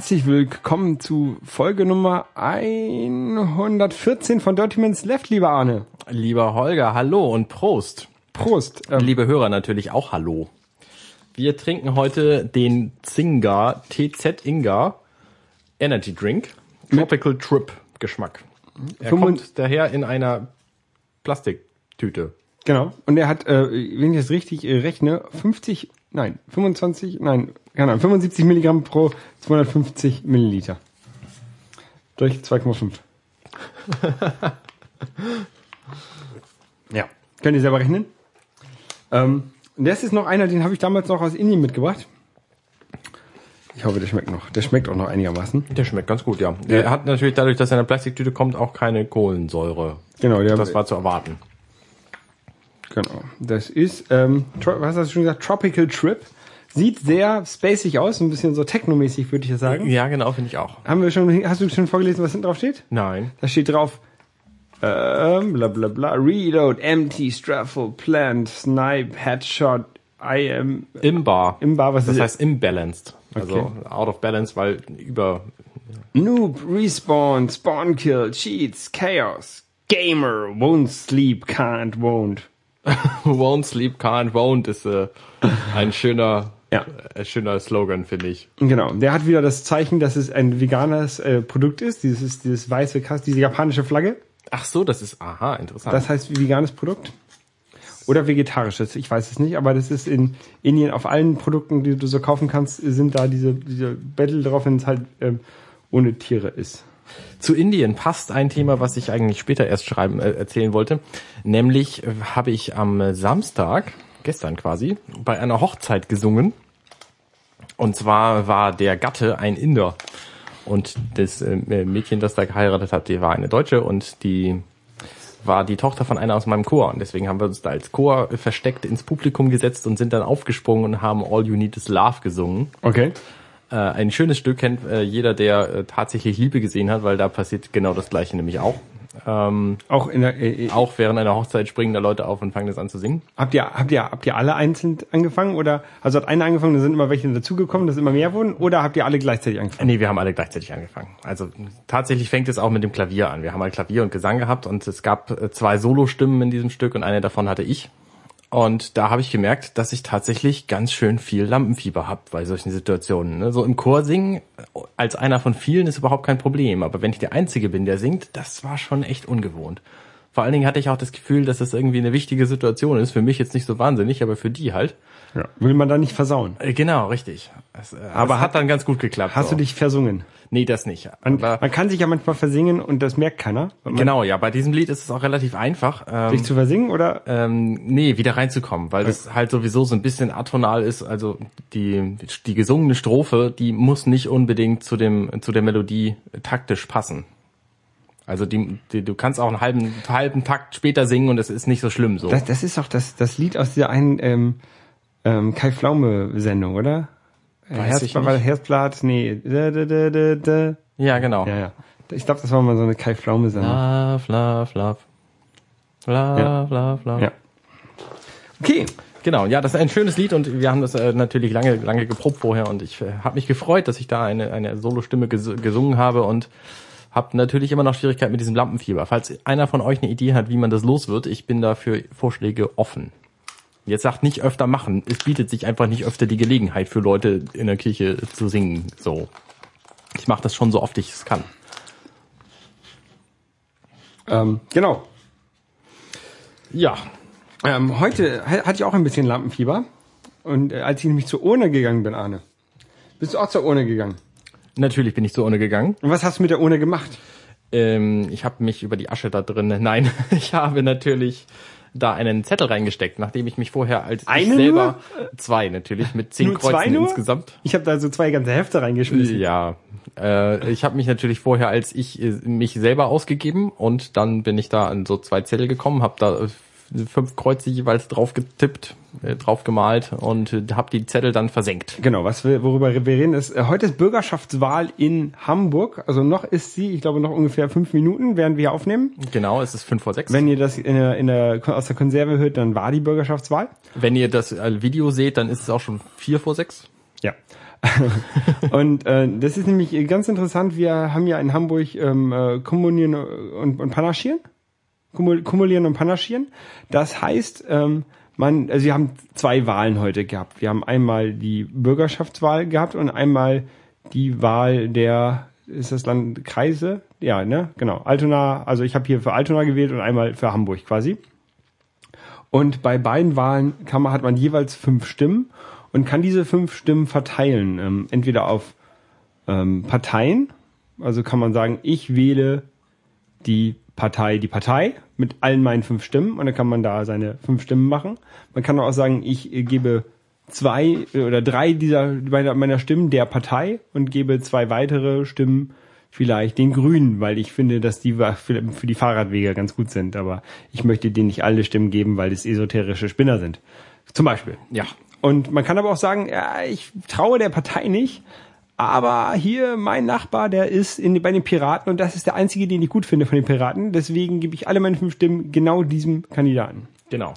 30 Minutes left. Herzlich willkommen zu Folge Nummer 114 von Dirty Minutes Left, lieber Arne. Lieber Holger, hallo und Prost. Prost. Ähm, Liebe Hörer natürlich auch hallo. Wir trinken heute den Zinga TZ Inga Energy Drink Tropical Trip Geschmack. Er kommt daher in einer Plastiktüte. genau. Und er hat, äh, wenn ich das richtig äh, rechne, 50, nein, 25, nein, keine Ahnung, 75 Milligramm pro 250 Milliliter. Durch 2,5. ja. Könnt ihr selber rechnen? Ähm, das ist noch einer, den habe ich damals noch aus Indien mitgebracht. Ich hoffe, der schmeckt noch. Der schmeckt auch noch einigermaßen. Der schmeckt ganz gut, ja. Er hat natürlich dadurch, dass er in einer Plastiktüte kommt, auch keine Kohlensäure. Genau, der Das war zu erwarten. Genau. Das ist, ähm, was hast du schon gesagt? Tropical Trip. Sieht sehr spacig aus, ein bisschen so technomäßig, würde ich sagen. Ja, genau, finde ich auch. Haben wir schon, hast du schon vorgelesen, was hinten drauf steht? Nein. Da steht drauf, ähm, bla bla bla, Reload, Empty, Straffle, Plant, Snipe, Headshot, I am, Imbar. Imbar, was Das ist heißt imbalanced. Also Okay. out of balance, weil über Noob, Respawn, Spawn Kill, Cheats, Chaos, Gamer, Won't Sleep, Can't, Won't. Won't sleep, can't, won't ist äh, ein schöner, Ja. äh, schöner Slogan, finde ich. Genau, der hat wieder das Zeichen, dass es ein veganes äh, Produkt ist. Dieses ist dieses weiße Kasten, diese japanische Flagge. Ach so, das ist, aha, interessant. Das heißt veganes Produkt. Oder vegetarisches, ich weiß es nicht, aber das ist in Indien auf allen Produkten, die du so kaufen kannst, sind da diese, diese Battle drauf, wenn es halt ähm, ohne Tiere ist. Zu Indien passt ein Thema, was ich eigentlich später erst schreiben, äh, erzählen wollte. Nämlich habe ich am Samstag, gestern quasi, bei einer Hochzeit gesungen. Und zwar war der Gatte ein Inder. Und das äh, Mädchen, das da geheiratet hat, die war eine Deutsche und die war die Tochter von einer aus meinem Chor. Und deswegen haben wir uns da als Chor versteckt ins Publikum gesetzt und sind dann aufgesprungen und haben All You Need Is Love gesungen. Okay. Äh, ein schönes Stück kennt äh, jeder, der äh, tatsächlich Liebe gesehen hat, weil da passiert genau das Gleiche nämlich auch. Ähm, Auch in der, äh, äh, auch während einer Hochzeit springen da Leute auf und fangen das an zu singen. habt ihr, habt ihr, habt ihr alle einzeln angefangen oder, also hat einer angefangen, da sind immer welche dazugekommen, dass immer mehr wurden oder habt ihr alle gleichzeitig angefangen? Nee, wir haben alle gleichzeitig angefangen. Also tatsächlich fängt es auch mit dem Klavier an. Wir haben halt Klavier und Gesang gehabt und es gab äh, zwei Solostimmen in diesem Stück und eine davon hatte ich. Und da habe ich gemerkt, dass ich tatsächlich ganz schön viel Lampenfieber habe bei solchen Situationen. ne? So im Chor singen, äh, als einer von vielen ist überhaupt kein Problem. Aber wenn ich der Einzige bin, der singt, das war schon echt ungewohnt. Vor allen Dingen hatte ich auch das Gefühl, dass das irgendwie eine wichtige Situation ist. Für mich jetzt nicht so wahnsinnig, aber für die halt. Ja. Will man da nicht versauen? Äh, Genau, richtig. Es, äh, Aber es hat- hat dann ganz gut geklappt. Hast so. du dich versungen? Nee, das nicht. Man, man kann sich ja manchmal versingen und das merkt keiner. Genau, ja, bei diesem Lied ist es auch relativ einfach, ähm, Sich zu versingen oder? ähm, nee, wieder reinzukommen, weil das halt sowieso so ein bisschen atonal ist. Also die die gesungene Strophe, die muss nicht unbedingt zu dem zu der Melodie taktisch passen. Also die, die du kannst auch einen halben halben Takt später singen und es ist nicht so schlimm so. Das, das ist doch das, das Lied aus dieser einen ähm, ähm, Kai Pflaume-Sendung, oder? Weiß ich Herzblatt, war. Herzblatt, nee. Da, da, da, da, da. ja, genau. Ja, ja. Ich glaube, das war mal so eine Kai Pflaume-Sendung. Love, love, love. Love, Ja. love, love. Ja. Okay. Genau, ja, das ist ein schönes Lied und wir haben das äh, natürlich lange, lange geprobt vorher und ich äh, habe mich gefreut, dass ich da eine, eine Solostimme ges gesungen habe und habe natürlich immer noch Schwierigkeiten mit diesem Lampenfieber. Falls einer von euch eine Idee hat, wie man das los wird, ich bin da für Vorschläge offen. Jetzt sagt nicht öfter machen, es bietet sich einfach nicht öfter die Gelegenheit für Leute in der Kirche zu singen. So, ich mache das schon so oft ich es kann. Ähm, genau. Ja, Ähm, heute ha- hatte ich auch ein bisschen Lampenfieber. Und äh, als ich nämlich zur Urne gegangen bin, Arne. Bist du auch zur Urne gegangen? natürlich bin ich zur Urne gegangen. Und was hast du mit der Urne gemacht? Ähm, ich habe mich über die Asche da drin. Nein, ich habe natürlich da einen Zettel reingesteckt, nachdem ich mich vorher als ich Eine selber zwei natürlich mit zehn Nur zwei Kreuzen nur? insgesamt. Ich habe da so zwei ganze Hefte reingeschmissen. Ja, äh, ich habe mich natürlich vorher als ich äh, mich selber ausgegeben und dann bin ich da an so zwei Zettel gekommen, habe da fünf Kreuze jeweils drauf getippt, äh, drauf gemalt und äh, habe die Zettel dann versenkt. Genau, was wir, worüber wir reden ist, äh, heute ist Bürgerschaftswahl in Hamburg. Also noch ist sie, ich glaube noch ungefähr fünf Minuten, während wir aufnehmen. Genau, es ist fünf vor sechs. Wenn ihr das in der, in der, aus der Konserve hört, dann war die Bürgerschaftswahl. Wenn ihr das äh, Video seht, dann ist es auch schon vier vor sechs. Ja. und äh, das ist nämlich ganz interessant. Wir haben ja in Hamburg ähm, äh, Kommunieren und, und Panaschieren. Kumul kumulieren und Panaschieren. Das heißt, ähm, man, also wir haben zwei Wahlen heute gehabt. Wir haben einmal die Bürgerschaftswahl gehabt und einmal die Wahl der, ist das Land Kreise? Ja, ne? Genau. Altona, also ich habe hier für Altona gewählt und einmal für Hamburg quasi. Und bei beiden Wahlen kann man, hat man jeweils fünf Stimmen und kann diese fünf Stimmen verteilen. Ähm, entweder auf ähm, Parteien, also kann man sagen, ich wähle die Partei, die Partei mit allen meinen fünf Stimmen und dann kann man da seine fünf Stimmen machen. Man kann auch sagen, ich äh, gebe zwei oder drei dieser meiner, meiner Stimmen der Partei und gebe zwei weitere Stimmen vielleicht den Grünen, weil ich finde, dass die für, für die Fahrradwege ganz gut sind. Aber ich möchte denen nicht alle Stimmen geben, weil es esoterische Spinner sind. Zum Beispiel. Ja. Und man kann aber auch sagen, ja, ich traue der Partei nicht, aber hier mein Nachbar, der ist in, bei den Piraten und das ist der einzige, den ich gut finde von den Piraten. Deswegen gebe ich alle meine fünf Stimmen genau diesem Kandidaten. Genau.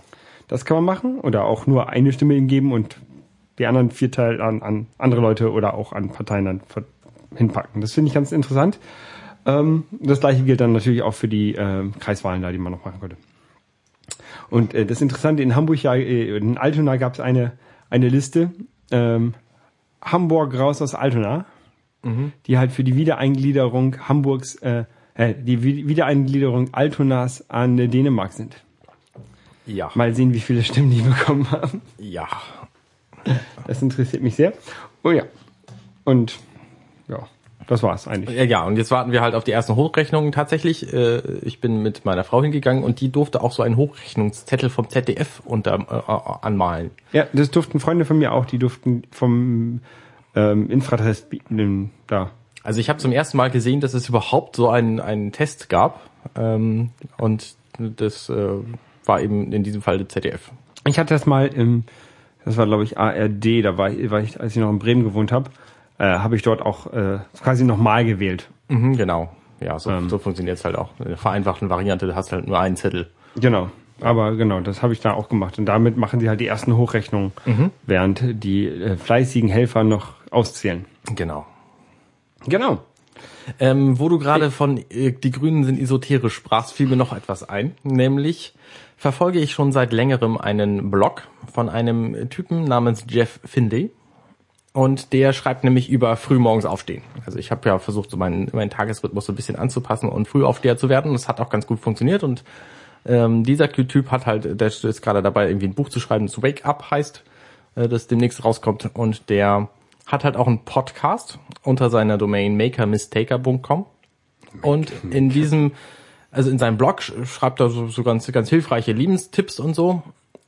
Das kann man machen oder auch nur eine Stimme ihm geben und die anderen vier Teil an, an andere Leute oder auch an Parteien dann hinpacken. Das finde ich ganz interessant. Ähm, das gleiche gilt dann natürlich auch für die äh, Kreiswahlen da, die man noch machen könnte. Und äh, das Interessante in Hamburg, ja, äh, in Altona gab es eine, eine Liste, ähm, Hamburg raus aus Altona, mhm. die halt für die Wiedereingliederung Hamburgs, äh, äh, die Wiedereingliederung Altonas an Dänemark sind. Ja. Mal sehen, wie viele Stimmen die bekommen haben. Ja. Das interessiert mich sehr. Oh ja. Und das war's eigentlich. Ja, ja, und jetzt warten wir halt auf die ersten Hochrechnungen tatsächlich. Äh, ich bin mit meiner Frau hingegangen und die durfte auch so einen Hochrechnungszettel vom ZDF unter, äh, anmalen. Ja, das durften Freunde von mir auch, die durften vom ähm, Infratest da. Also ich habe zum ersten Mal gesehen, dass es überhaupt so einen, einen Test gab. Ähm, und das äh, war eben in diesem Fall der ZDF. Ich hatte das mal im, das war glaube ich ARD, da war ich, war ich, als ich noch in Bremen gewohnt habe, äh, habe ich dort auch äh, quasi nochmal gewählt. Mhm, genau. Ja, so, ähm. so funktioniert es halt auch. In der vereinfachten Variante, du hast halt nur einen Zettel. Genau. Aber genau, das habe ich da auch gemacht. Und damit machen sie halt die ersten Hochrechnungen, mhm. während die äh, fleißigen Helfer noch auszählen. Genau. Genau. Ähm, wo du gerade von äh, die Grünen sind esoterisch sprachst, fiel mir noch etwas ein. Nämlich verfolge ich schon seit längerem einen Blog von einem Typen namens Jeff Findlay. Und der schreibt nämlich über frühmorgens aufstehen. Also ich habe ja versucht, so meinen, meinen Tagesrhythmus so ein bisschen anzupassen und Frühaufsteher zu werden. Das hat auch ganz gut funktioniert. Und ähm, dieser Typ hat halt, der ist gerade dabei, irgendwie ein Buch zu schreiben, das Wake Up heißt, äh, das demnächst rauskommt. Und der hat halt auch einen Podcast unter seiner Domain makermistaker.com. Und in diesem, also in seinem Blog schreibt er so, so ganz, ganz hilfreiche Lebenstipps und so.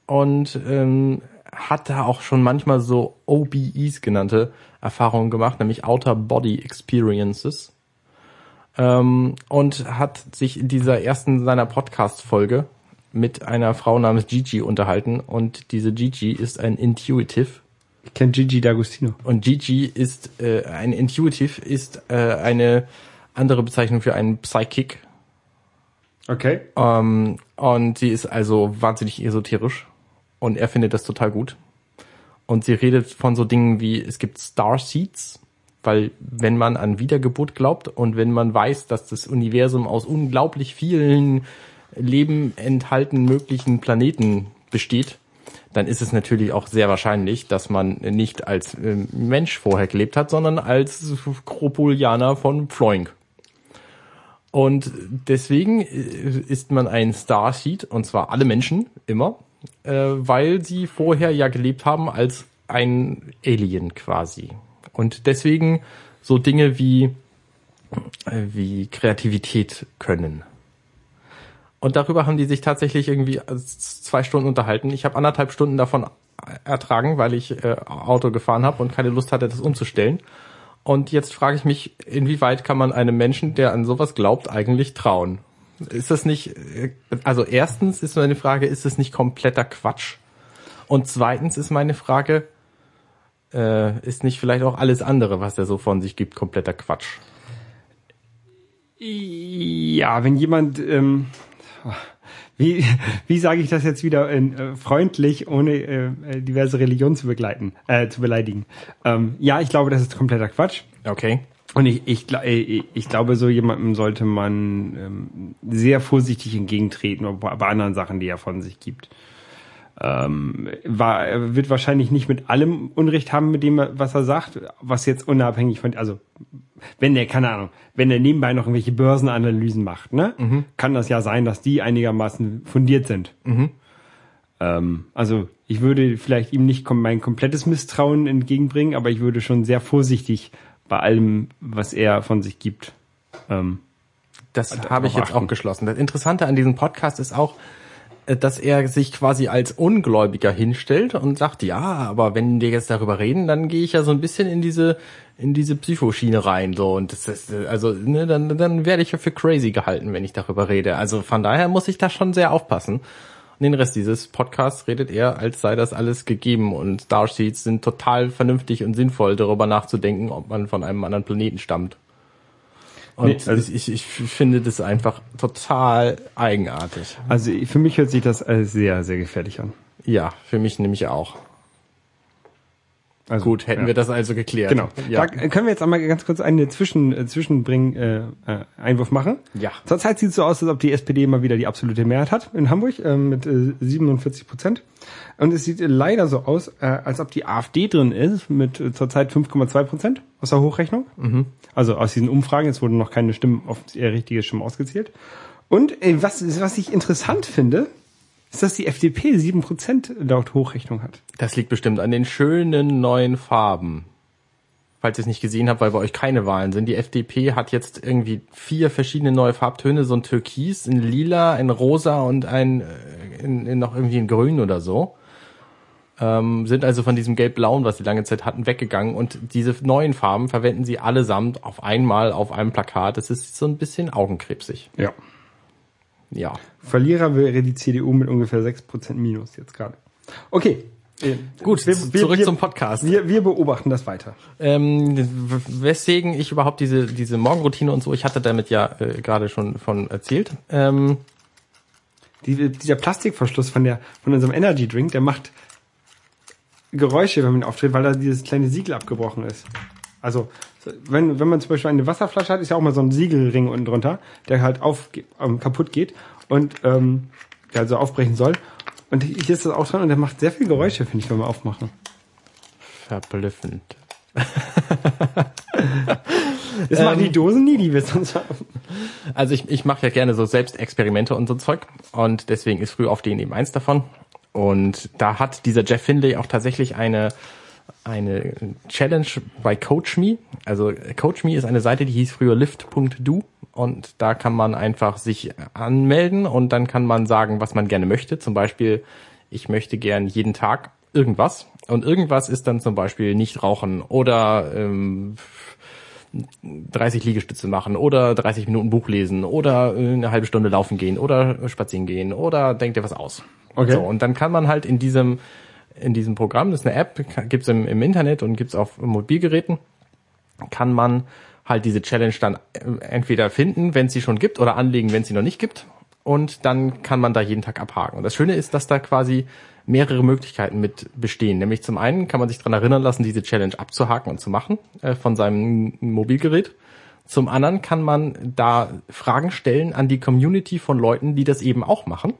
Und ähm, hat da auch schon manchmal so OBEs genannte Erfahrungen gemacht, nämlich Outer Body Experiences. Ähm, und hat sich in dieser ersten seiner Podcast-Folge mit einer Frau namens Gigi unterhalten. Und diese Gigi ist ein Intuitive. Ich kenne Gigi D'Agostino. Und Gigi ist äh, ein Intuitive, ist äh, eine andere Bezeichnung für einen Psychic. Okay. Ähm, und sie ist also wahnsinnig esoterisch und er findet das total gut. Und sie redet von so Dingen wie, es gibt Star Seeds, weil wenn man an Wiedergeburt glaubt und wenn man weiß, dass das Universum aus unglaublich vielen Leben enthalten möglichen Planeten besteht, dann ist es natürlich auch sehr wahrscheinlich, dass man nicht als äh, Mensch vorher gelebt hat, sondern als Kropolianer von Ploink. Und deswegen äh, ist man ein Starseed, und zwar alle Menschen, immer äh, weil sie vorher ja gelebt haben als ein Alien quasi. Und deswegen so Dinge wie, äh, wie Kreativität können. Und darüber haben die sich tatsächlich irgendwie zwei Stunden unterhalten. Ich habe anderthalb Stunden davon ertragen, weil ich äh, Auto gefahren habe und keine Lust hatte, das umzustellen. Und jetzt frage ich mich, inwieweit kann man einem Menschen, der an sowas glaubt, eigentlich trauen? Ist das nicht, also erstens ist meine Frage, ist das nicht kompletter Quatsch? Und zweitens ist meine Frage, äh, ist nicht vielleicht auch alles andere, was er so von sich gibt, kompletter Quatsch? Ja, wenn jemand, ähm, wie, wie sage ich das jetzt wieder in, äh, freundlich, ohne äh, äh, diverse Religionen zu begleiten, äh, zu beleidigen? Ähm, ja, ich glaube, das ist kompletter Quatsch. Okay. Und ich, ich, äh, ich, glaube, so jemandem sollte man ähm, sehr vorsichtig entgegentreten, bei, bei anderen Sachen, die er von sich gibt. Ähm, war, er wird wahrscheinlich nicht mit allem Unrecht haben, mit dem, was er sagt, was jetzt unabhängig von, also wenn der, keine Ahnung, wenn er nebenbei noch irgendwelche Börsenanalysen macht, ne, kann das ja sein, dass die einigermaßen fundiert sind. Ähm, also ich würde vielleicht ihm nicht mein komplettes Misstrauen entgegenbringen, aber ich würde schon sehr vorsichtig bei allem, was er von sich gibt. Ähm, Das Darauf habe ich jetzt achten. auch geschlossen. Das Interessante an diesem Podcast ist auch, äh, dass er sich quasi als Ungläubiger hinstellt und sagt, ja, aber wenn wir jetzt darüber reden, dann gehe ich ja so ein bisschen in diese in diese Psychoschiene rein so und das ist äh, also ne, dann dann werde ich ja für crazy gehalten, wenn ich darüber rede. Also von daher muss ich da schon sehr aufpassen. Und den Rest dieses Podcasts redet er, als sei das alles gegeben und Starsheets sind total vernünftig und sinnvoll, darüber nachzudenken, ob man von einem anderen Planeten stammt. Und Nee, also- ich, ich finde das einfach total eigenartig. also für mich hört sich das sehr, sehr gefährlich an. Ja, für mich nämlich auch. Also, Gut, hätten ja. wir das also geklärt. Genau. Ja. Da können wir jetzt einmal ganz kurz einen Zwischen, äh, Zwischenbring äh, äh, Einwurf machen. Ja. Zurzeit sieht es so aus, als ob die SPD mal wieder die absolute Mehrheit hat in Hamburg äh, mit äh, 47 Prozent. Und es sieht leider so aus, äh, als ob die AfD drin ist mit äh, zurzeit 5,2 Prozent aus der Hochrechnung. Mhm. Also aus diesen Umfragen. Es wurden noch keine Stimmen, auf eher richtige Stimmen ausgezählt. Und äh, was, was ich interessant finde, ist, dass die FDP 7 Prozent laut Hochrechnung hat. Das liegt bestimmt an den schönen neuen Farben. Falls ihr es nicht gesehen habt, weil bei euch keine Wahlen sind. Die FDP hat jetzt irgendwie vier verschiedene neue Farbtöne, so ein Türkis, ein Lila, ein Rosa und ein äh, in, in noch irgendwie ein Grün oder so. Ähm, sind also von diesem Gelb-Blauen, was sie lange Zeit hatten, weggegangen und diese neuen Farben verwenden sie allesamt auf einmal auf einem Plakat. Das ist so ein bisschen augenkrebsig. Ja. Ja. Verlierer wäre die CDU mit ungefähr 6% Minus jetzt gerade. Okay. Äh, Gut, wir, zurück wir, zum Podcast. Wir, wir beobachten das weiter. Ähm, weswegen ich überhaupt diese, diese Morgenroutine und so, ich hatte damit ja äh, gerade schon von erzählt. Ähm, Die, dieser Plastikverschluss von der von unserem Energy Drink, der macht Geräusche, wenn man ihn auftritt, weil da dieses kleine Siegel abgebrochen ist. Also so, wenn, wenn man zum Beispiel eine Wasserflasche hat, ist ja auch mal so ein Siegelring unten drunter, der halt auf, ähm, kaputt geht und ähm, der also aufbrechen soll. Und hier ist das auch dran und der macht sehr viel Geräusche, finde ich, wenn wir aufmachen. verblüffend. Das machen die Dosen nie, die wir sonst haben. Also ich, ich mache ja gerne so Selbstexperimente und so Zeug und deswegen ist Frühaufstehen eben eins davon. Und da hat dieser Jeff Finlay auch tatsächlich eine eine Challenge bei CoachMe. Also CoachMe ist eine Seite, die hieß früher lift.do und da kann man einfach sich anmelden und dann kann man sagen, was man gerne möchte. Zum Beispiel, ich möchte gern jeden Tag irgendwas und irgendwas ist dann zum Beispiel nicht rauchen oder ähm, 30 Liegestütze machen oder 30 Minuten Buch lesen oder äh, eine halbe Stunde laufen gehen oder spazieren gehen oder denkt dir was aus. Okay. So, und dann kann man halt in diesem in diesem Programm, das ist eine App, gibt's im, im Internet und gibt's auf Mobilgeräten, kann man halt diese Challenge dann äh, entweder finden, wenn sie schon gibt, oder anlegen, wenn sie noch nicht gibt. Und dann kann man da jeden Tag abhaken. Und das Schöne ist, dass da quasi mehrere Möglichkeiten mit bestehen. Nämlich zum einen kann man sich dran erinnern lassen, diese Challenge abzuhaken und zu machen äh, von seinem Mobilgerät. Zum anderen kann man da Fragen stellen an die Community von Leuten, die das eben auch machen.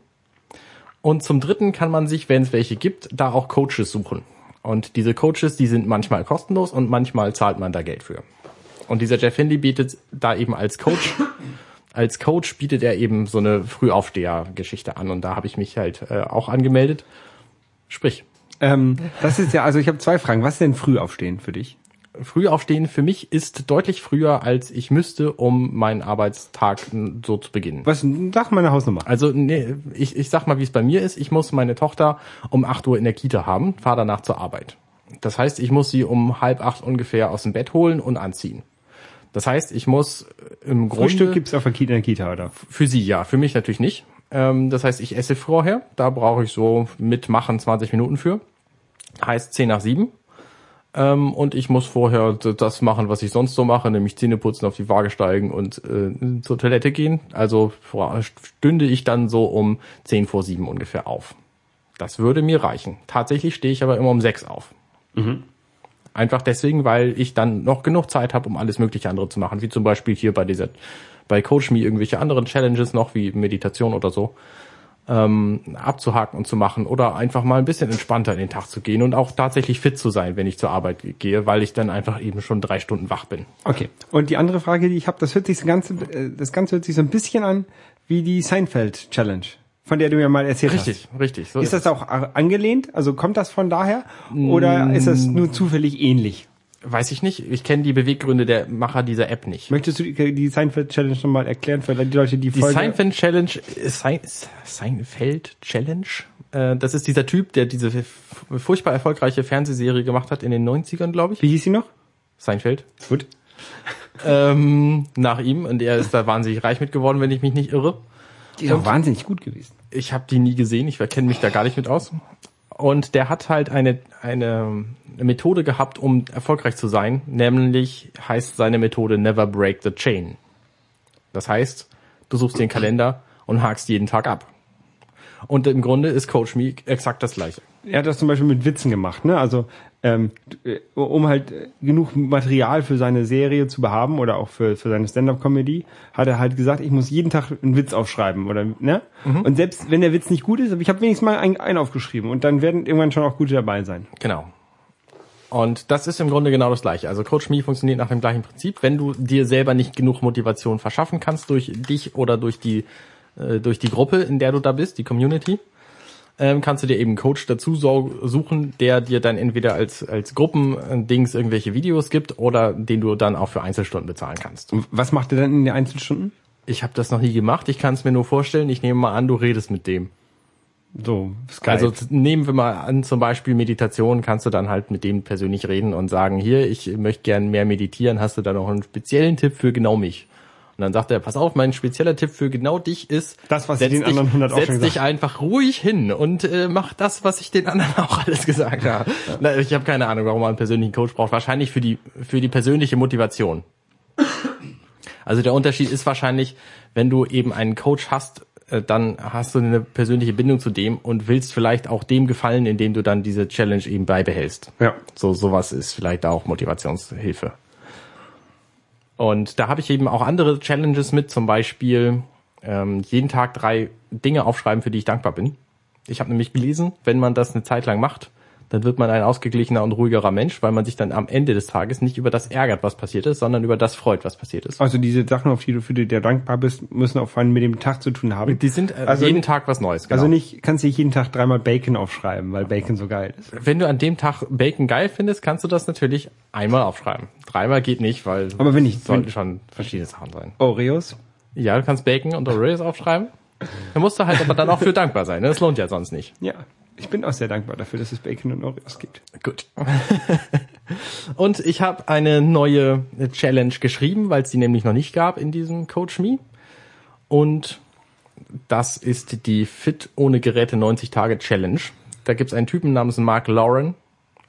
Und zum dritten kann man sich, wenn es welche gibt, da auch Coaches suchen. Und diese Coaches, die sind manchmal kostenlos und manchmal zahlt man da Geld für. Und dieser Jeff Hindley bietet da eben als Coach, als Coach bietet er eben so eine Frühaufsteher-Geschichte an. Und da habe ich mich halt äh, auch angemeldet. Sprich, Ähm, das ist ja, also ich habe zwei Fragen. Was ist denn Frühaufstehen für dich? Frühaufstehen für mich ist deutlich früher, als ich müsste, um meinen Arbeitstag so zu beginnen. Was, sag mal eine Hausnummer. Also nee, ich, ich sag mal, wie es bei mir ist. Ich muss meine Tochter um 8 Uhr in der Kita haben, fahre danach zur Arbeit. Das heißt, ich muss sie um halb acht ungefähr aus dem Bett holen und anziehen. Das heißt, ich muss im Grunde Frühstück gibt's auf der Kita, in der Kita, oder? für sie ja, für mich natürlich nicht. Ähm, das heißt, ich esse vorher. Da brauche ich so mitmachen 20 Minuten für. Heißt 10 nach 7. Ähm, und ich muss vorher das machen, was ich sonst so mache, nämlich Zähne putzen, auf die Waage steigen und äh, zur Toilette gehen. Also stünde ich dann so um 10 vor 7 ungefähr auf. Das würde mir reichen. Tatsächlich stehe ich aber immer um 6 auf. Mhm. Einfach deswegen, weil ich dann noch genug Zeit habe, um alles mögliche andere zu machen, wie zum Beispiel hier bei dieser, bei CoachMe irgendwelche anderen Challenges noch, wie Meditation oder so ähm, abzuhaken und zu machen oder einfach mal ein bisschen entspannter in den Tag zu gehen und auch tatsächlich fit zu sein, wenn ich zur Arbeit gehe, weil ich dann einfach eben schon drei Stunden wach bin. Okay. Und die andere Frage, die ich habe, das hört sich das Ganze, äh, das Ganze hört sich so ein bisschen an wie die Seinfeld Challenge, von der du mir mal erzählt richtig, hast. Richtig, richtig. So ist, ist das auch angelehnt? Also kommt das von daher? Oder ist das nur zufällig ähnlich? Weiß ich nicht. Ich kenne die Beweggründe der Macher dieser App nicht. Möchtest du die, die Seinfeld Challenge nochmal erklären für die Leute, die Die Folge... Seinfeld Challenge, Sein, Seinfeld Challenge, äh, das ist dieser Typ, der diese furchtbar erfolgreiche Fernsehserie gemacht hat in den 90ern, glaube ich. Wie hieß sie noch? Seinfeld. Gut. Ähm, nach ihm. Und er ist da wahnsinnig reich mit geworden, wenn ich mich nicht irre. Die ist auch wahnsinnig gut gewesen. Ich habe die nie gesehen, ich kenne mich da gar nicht mit aus. Und der hat halt eine, eine Methode gehabt, um erfolgreich zu sein. Nämlich heißt seine Methode Never Break the Chain. Das heißt, du suchst den Kalender und hakst jeden Tag ab. Und im Grunde ist Coach Me exakt das gleiche. Er hat das zum Beispiel mit Witzen gemacht, ne? Also ähm, um halt genug Material für seine Serie zu haben oder auch für, für seine Stand-up-Comedy, hat er halt gesagt, ich muss jeden Tag einen Witz aufschreiben oder ne? Mhm. Und selbst wenn der Witz nicht gut ist, aber ich habe wenigstens mal einen, einen aufgeschrieben und dann werden irgendwann schon auch gute dabei sein. Genau. Und das ist im Grunde genau das gleiche. Also Coach Me funktioniert nach dem gleichen Prinzip. Wenn du dir selber nicht genug Motivation verschaffen kannst durch dich oder durch die äh, durch die Gruppe, in der du da bist, die Community, ähm, kannst du dir eben einen Coach dazu suchen, der dir dann entweder als, als Gruppendings irgendwelche Videos gibt oder den du dann auch für Einzelstunden bezahlen kannst. Und was macht er dann in den Einzelstunden? Ich habe das noch nie gemacht. Ich kann es mir nur vorstellen. Ich nehme mal an, du redest mit dem. So, Skype. Also nehmen wir mal an, zum Beispiel Meditation, kannst du dann halt mit dem persönlich reden und sagen, hier, ich möchte gern mehr meditieren, hast du da noch einen speziellen Tipp für genau mich? Und dann sagt er, pass auf, mein spezieller Tipp für genau dich ist, das, was ich den dich, anderen 100 auch setz dich einfach ruhig hin und äh, mach das, was ich den anderen auch alles gesagt habe. Ja. Ich habe keine Ahnung, warum man einen persönlichen Coach braucht. Wahrscheinlich für die für die persönliche Motivation. Also der Unterschied ist wahrscheinlich, wenn du eben einen Coach hast, äh, dann hast du eine persönliche Bindung zu dem und willst vielleicht auch dem gefallen, indem du dann diese Challenge eben beibehältst. Ja. So sowas ist vielleicht auch Motivationshilfe. Und da habe ich eben auch andere Challenges mit, zum Beispiel ähm, jeden Tag drei Dinge aufschreiben, für die ich dankbar bin. Ich habe nämlich gelesen, wenn man das eine Zeit lang macht, dann wird man ein ausgeglichener und ruhigerer Mensch, weil man sich dann am Ende des Tages nicht über das ärgert, was passiert ist, sondern über das freut, was passiert ist. Also diese Sachen, auf die du für die du dankbar bist, müssen auch vor allem mit dem Tag zu tun haben. Die sind äh, also jeden Tag was Neues. Genau. Also nicht, kannst du nicht jeden Tag dreimal Bacon aufschreiben, weil Bacon so geil ist. Wenn du an dem Tag Bacon geil findest, kannst du das natürlich einmal aufschreiben. Dreimal geht nicht, weil aber wenn ich sollten schon verschiedene Sachen sein. Oreos? Ja, du kannst Bacon und Oreos aufschreiben. Da musst du halt aber dann auch für dankbar sein. Ne? Das lohnt ja sonst nicht. Ja. Ich bin auch sehr dankbar dafür, dass es Bacon und Oreos gibt. Gut. und ich habe eine neue Challenge geschrieben, weil es die nämlich noch nicht gab in diesem Coach Me. Und das ist die Fit ohne Geräte 90 Tage Challenge. Da gibt's einen Typen namens Mark Lauren.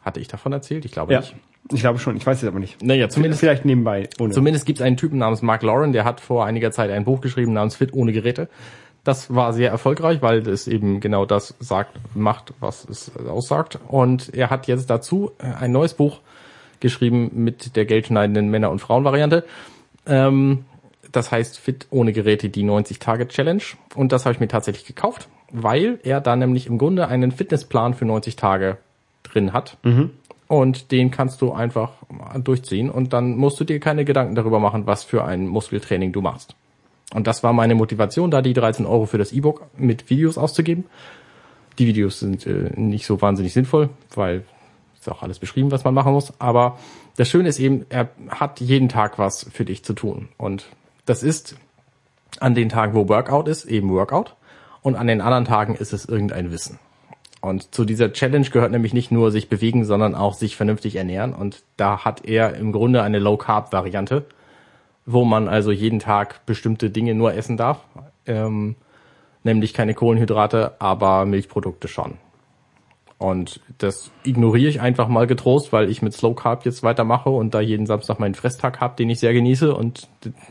Hatte ich davon erzählt? Ich glaube ja. nicht. Ich glaube schon, ich weiß es aber nicht. Naja, zumindest vielleicht nebenbei. Ohne. Zumindest gibt es einen Typen namens Mark Lauren, der hat vor einiger Zeit ein Buch geschrieben namens Fit ohne Geräte. Das war sehr erfolgreich, weil es eben genau das sagt, macht, was es aussagt. Und er hat jetzt dazu ein neues Buch geschrieben mit der geldschneidenden Männer- und Frauen-Variante. Ähm, das heißt Fit ohne Geräte, die 90-Tage-Challenge. Und das habe ich mir tatsächlich gekauft, weil er da nämlich im Grunde einen Fitnessplan für 90 Tage drin hat. Mhm. Und den kannst du einfach durchziehen und dann musst du dir keine Gedanken darüber machen, was für ein Muskeltraining du machst. Und das war meine Motivation, da die 13 Euro für das E-Book mit Videos auszugeben. Die Videos sind äh, nicht so wahnsinnig sinnvoll, weil ist auch alles beschrieben, was man machen muss. Aber das Schöne ist eben, er hat jeden Tag was für dich zu tun. Und das ist an den Tagen, wo Workout ist, eben Workout. Und an den anderen Tagen ist es irgendein Wissen. Und zu dieser Challenge gehört nämlich nicht nur sich bewegen, sondern auch sich vernünftig ernähren. Und da hat er im Grunde eine Low-Carb-Variante wo man also jeden Tag bestimmte Dinge nur essen darf, ähm, nämlich keine Kohlenhydrate, aber Milchprodukte schon. Und das ignoriere ich einfach mal getrost, weil ich mit Slow Carb jetzt weitermache und da jeden Samstag meinen Fresstag habe, den ich sehr genieße und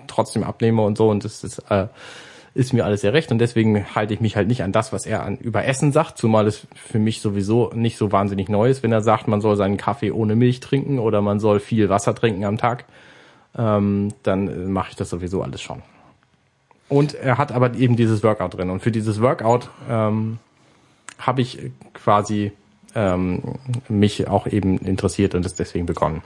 trotzdem abnehme und so. Und das ist, äh, ist mir alles sehr recht. Und deswegen halte ich mich halt nicht an das, was er an über Essen sagt, zumal es für mich sowieso nicht so wahnsinnig neu ist, wenn er sagt, man soll seinen Kaffee ohne Milch trinken oder man soll viel Wasser trinken am Tag. Ähm, dann mache ich das sowieso alles schon. Und er hat aber eben dieses Workout drin. Und für dieses Workout ähm, habe ich quasi ähm, mich auch eben interessiert und es deswegen begonnen.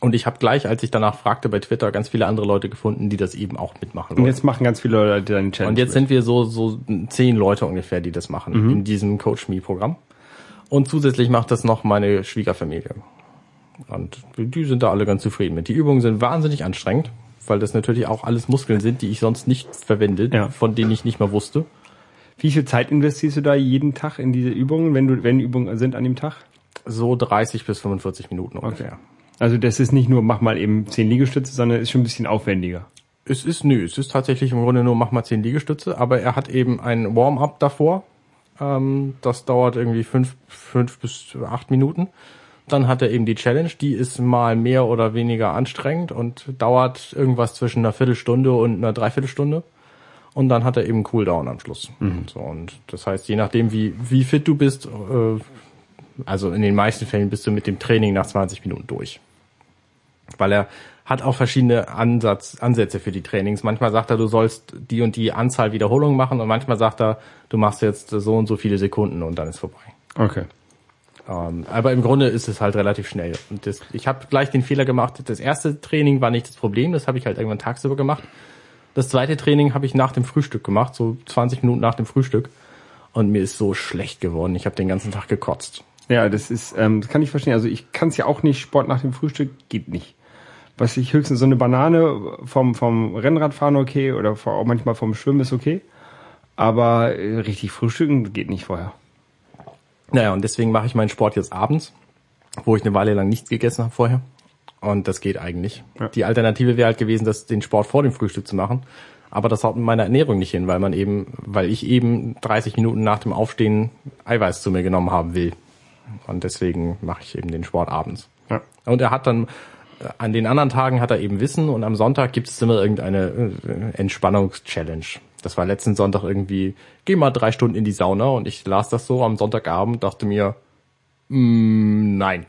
Und ich habe gleich, als ich danach fragte bei Twitter, ganz viele andere Leute gefunden, die das eben auch mitmachen wollen. Und jetzt machen ganz viele Leute deine Challenge. Und jetzt mit. sind wir so so zehn Leute ungefähr, die das machen mhm. in diesem Coach Me Programm. Und zusätzlich macht das noch meine Schwiegerfamilie. Und die sind da alle ganz zufrieden mit. Die Übungen sind wahnsinnig anstrengend, weil das natürlich auch alles Muskeln sind, die ich sonst nicht verwende, ja. von denen ich nicht mal wusste. Wie viel Zeit investierst du da jeden Tag in diese Übungen, wenn du, wenn Übungen sind an dem Tag? So 30 bis 45 Minuten ungefähr. Okay. Also das ist nicht nur mach mal eben 10 Liegestütze, sondern ist schon ein bisschen aufwendiger. Es ist, nö, es ist tatsächlich im Grunde nur mach mal 10 Liegestütze, aber er hat eben ein Warm-up davor. Ähm, das dauert irgendwie fünf, fünf bis acht Minuten. Dann hat er eben die Challenge, die ist mal mehr oder weniger anstrengend und dauert irgendwas zwischen einer Viertelstunde und einer Dreiviertelstunde und dann hat er eben Cooldown am Schluss. Mhm. So, und das heißt, je nachdem, wie, wie fit du bist, äh, also in den meisten Fällen bist du mit dem Training nach 20 Minuten durch. Weil er hat auch verschiedene Ansatz, Ansätze für die Trainings. Manchmal sagt er, du sollst die und die Anzahl Wiederholungen machen und manchmal sagt er, du machst jetzt so und so viele Sekunden und dann ist vorbei. Okay. Ähm, aber im Grunde ist es halt relativ schnell. Und das, ich habe gleich den Fehler gemacht, das erste Training war nicht das Problem, das habe ich halt irgendwann tagsüber gemacht. Das zweite Training habe ich nach dem Frühstück gemacht, so 20 Minuten nach dem Frühstück. Und mir ist so schlecht geworden. Ich habe den ganzen Tag gekotzt. Ja, das ist, ähm, das kann ich verstehen. Also ich kann es ja auch nicht, Sport nach dem Frühstück geht nicht. Was ich höchstens so eine Banane vom, vom Rennradfahren okay oder auch manchmal vom Schwimmen ist okay. Aber äh, richtig frühstücken geht nicht vorher. Naja, und deswegen mache ich meinen Sport jetzt abends, wo ich eine Weile lang nichts gegessen habe vorher. Und das geht eigentlich. Ja. Die Alternative wäre halt gewesen, das, den Sport vor dem Frühstück zu machen. Aber das haut mit meiner Ernährung nicht hin, weil man eben, weil ich eben 30 Minuten nach dem Aufstehen Eiweiß zu mir genommen haben will. Und deswegen mache ich eben den Sport abends. Ja. Und er hat dann, äh, an den anderen Tagen hat er eben Wissen und am Sonntag gibt es immer irgendeine äh, Entspannungschallenge. Das war letzten Sonntag irgendwie, geh mal drei Stunden in die Sauna und ich las das so am Sonntagabend, dachte mir, mm, nein,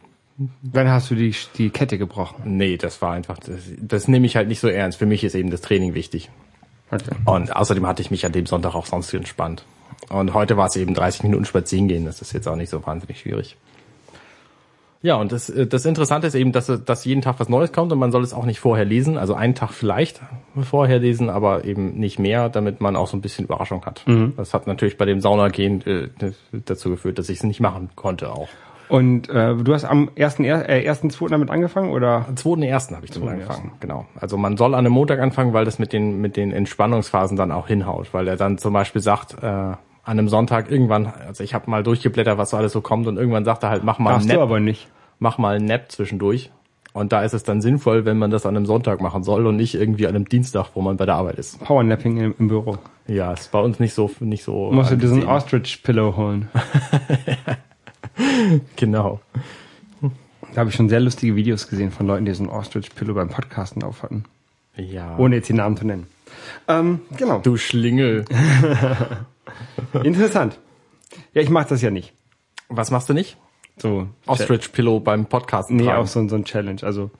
dann hast du die, die Kette gebrochen. Nee, das war einfach, das, das nehme ich halt nicht so ernst. Für mich ist eben das Training wichtig. Okay. Und außerdem hatte ich mich an dem Sonntag auch sonst entspannt. Und heute war es eben 30 Minuten spazieren gehen. Das ist jetzt auch nicht so wahnsinnig schwierig. Ja, und das, äh, das Interessante ist eben, dass, dass jeden Tag was Neues kommt und man soll es auch nicht vorher lesen. Also einen Tag vielleicht vorher lesen, aber eben nicht mehr, damit man auch so ein bisschen Überraschung hat. Mhm. Das hat natürlich bei dem Saunagehen äh, dazu geführt, dass ich es nicht machen konnte auch. Und äh, du hast am ersten, äh, ersten, zweiten damit angefangen oder? Am zweiten ersten habe ich damit angefangen. Genau. Also man soll an einem Montag anfangen, weil das mit den mit den Entspannungsphasen dann auch hinhaut, weil er dann zum Beispiel sagt, äh, an einem Sonntag irgendwann, also ich habe mal durchgeblättert, was so alles so kommt und irgendwann sagt er halt, mach mal Darfst einen Nap, du aber nicht. mach mal einen Nap zwischendurch. Und da ist es dann sinnvoll, wenn man das an einem Sonntag machen soll und nicht irgendwie an einem Dienstag, wo man bei der Arbeit ist. Powernapping im, im Büro. Ja, ist bei uns nicht so nicht so. Musst du dir so einen Ostrich Pillow holen. genau. Da habe ich schon sehr lustige Videos gesehen von Leuten, die so ein Ostrich-Pillow beim Podcasten auf hatten. Ja. Ohne jetzt die Namen zu nennen. Ähm, genau. Du Schlingel. Interessant. Ja, ich mache das ja nicht. Was machst du nicht? So Ostrich Pillow beim Podcasten. Nee, tragen. auch so, so ein Challenge. Also,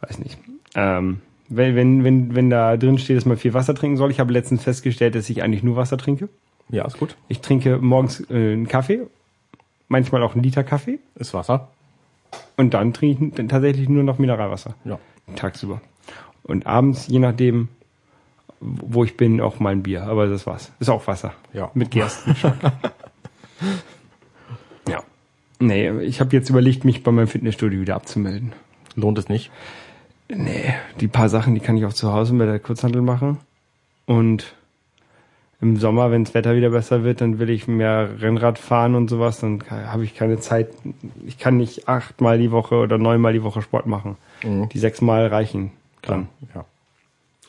weiß nicht. Ähm, wenn, wenn, wenn, wenn da drin steht, dass man viel Wasser trinken soll. Ich habe letztens festgestellt, dass ich eigentlich nur Wasser trinke. Ja, ist gut. Ich trinke morgens äh, einen Kaffee manchmal auch einen Liter Kaffee. Ist Wasser. Und dann trinke ich tatsächlich nur noch Mineralwasser. Ja. Tagsüber. Und abends, je nachdem, wo ich bin, auch mal ein Bier. Aber das war's. Ist auch Wasser. Ja. Mit Gerstenschock. ja. Nee, ich habe jetzt überlegt, mich bei meinem Fitnessstudio wieder abzumelden. Lohnt es nicht? Nee, die paar Sachen, die kann ich auch zu Hause mit der Kurzhandel machen. Und im Sommer, wenn das Wetter wieder besser wird, dann will ich mehr Rennrad fahren und sowas, dann habe ich keine Zeit. Ich kann nicht achtmal die Woche oder neunmal die Woche Sport machen. Mhm. Die sechsmal reichen kann. Ja.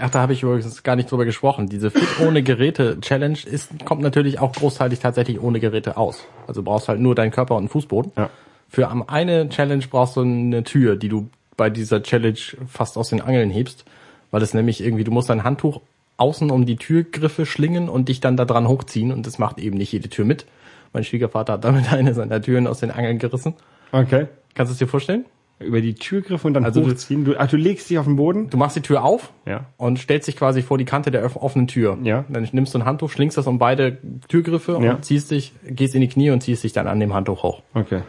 Ach, da habe ich übrigens gar nicht drüber gesprochen. Diese Fit ohne Geräte Challenge ist, kommt natürlich auch großteilig tatsächlich ohne Geräte aus. Also du brauchst halt nur deinen Körper und einen Fußboden. Ja. Für am eine Challenge brauchst du eine Tür, die du bei dieser Challenge fast aus den Angeln hebst, weil es nämlich irgendwie, du musst dein Handtuch außen um die Türgriffe schlingen und dich dann da dran hochziehen und das macht eben nicht jede Tür mit. Mein Schwiegervater hat damit eine seiner Türen aus den Angeln gerissen. Okay. Kannst du es dir vorstellen? Über die Türgriffe und dann Also du- hochziehen. Du, ach, du legst dich auf den Boden. Du machst die Tür auf Ja. und stellst dich quasi vor die Kante der offenen Tür. Ja. Dann nimmst du ein Handtuch, schlingst das um beide Türgriffe Ja. und ziehst dich, gehst in die Knie und ziehst dich dann an dem Handtuch hoch. Okay.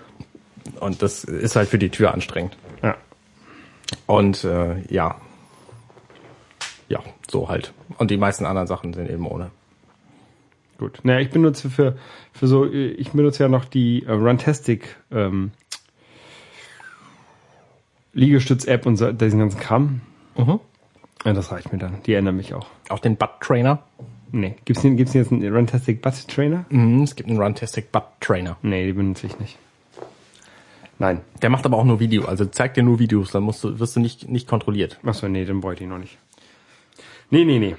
Und das ist halt für die Tür anstrengend. Ja. Und äh, ja. Ja, so halt. Und die meisten anderen Sachen sind eben ohne. Gut. Naja, ich benutze für, für so, äh, ich benutze ja noch die äh, Runtastic ähm, Liegestütz-App und so, diesen ganzen Kram. Mhm. Ja, das reicht mir dann. Die ändern mich auch. Auch den Butt Trainer. Nee. Gibt's denn, gibt's denn jetzt einen Runtastic Butt Trainer? Mhm, es gibt einen Runtastic Butt Trainer. Nee, die benutze ich nicht. Nein. Der macht aber auch nur Video, also zeigt dir nur Videos, dann musst du, wirst du nicht, nicht kontrolliert. Achso, nee, den bräuchte ich noch nicht. Nee, nee, nee.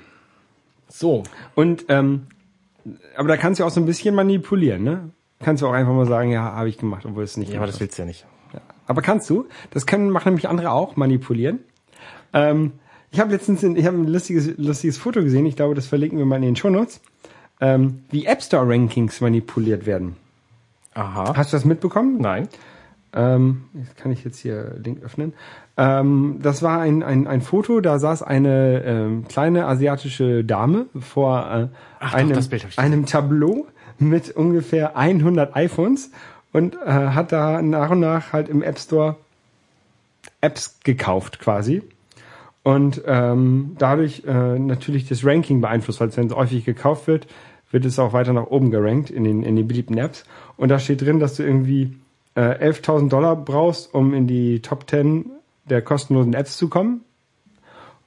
So. Und, ähm, aber da kannst du auch so ein bisschen manipulieren, ne? Kannst du auch einfach mal sagen, ja, habe ich gemacht, obwohl es nicht Ja, aber das willst du ja nicht. Aber kannst du? Das können machen nämlich andere auch, manipulieren. Ähm, ich habe letztens in, ich habe ein lustiges, lustiges Foto gesehen, ich glaube, das verlinken wir mal in den Shownotes, ähm, wie App Store Rankings manipuliert werden. Aha. Hast du das mitbekommen? Nein. Ähm, jetzt kann ich jetzt hier Link öffnen. Ähm, das war ein, ein, ein Foto, da saß eine ähm, kleine asiatische Dame vor äh, Ach doch, einem, hab gesehen. einem Tableau mit ungefähr 100 iPhones und äh, hat da nach und nach halt im App Store Apps gekauft quasi. Und ähm, dadurch äh, natürlich das Ranking beeinflusst, weil es wenn es häufig gekauft wird, wird es auch weiter nach oben gerankt in den, in den beliebten Apps. Und da steht drin, dass du irgendwie äh, 11.000 Dollar brauchst, um in die Top 10 der kostenlosen Apps zu kommen.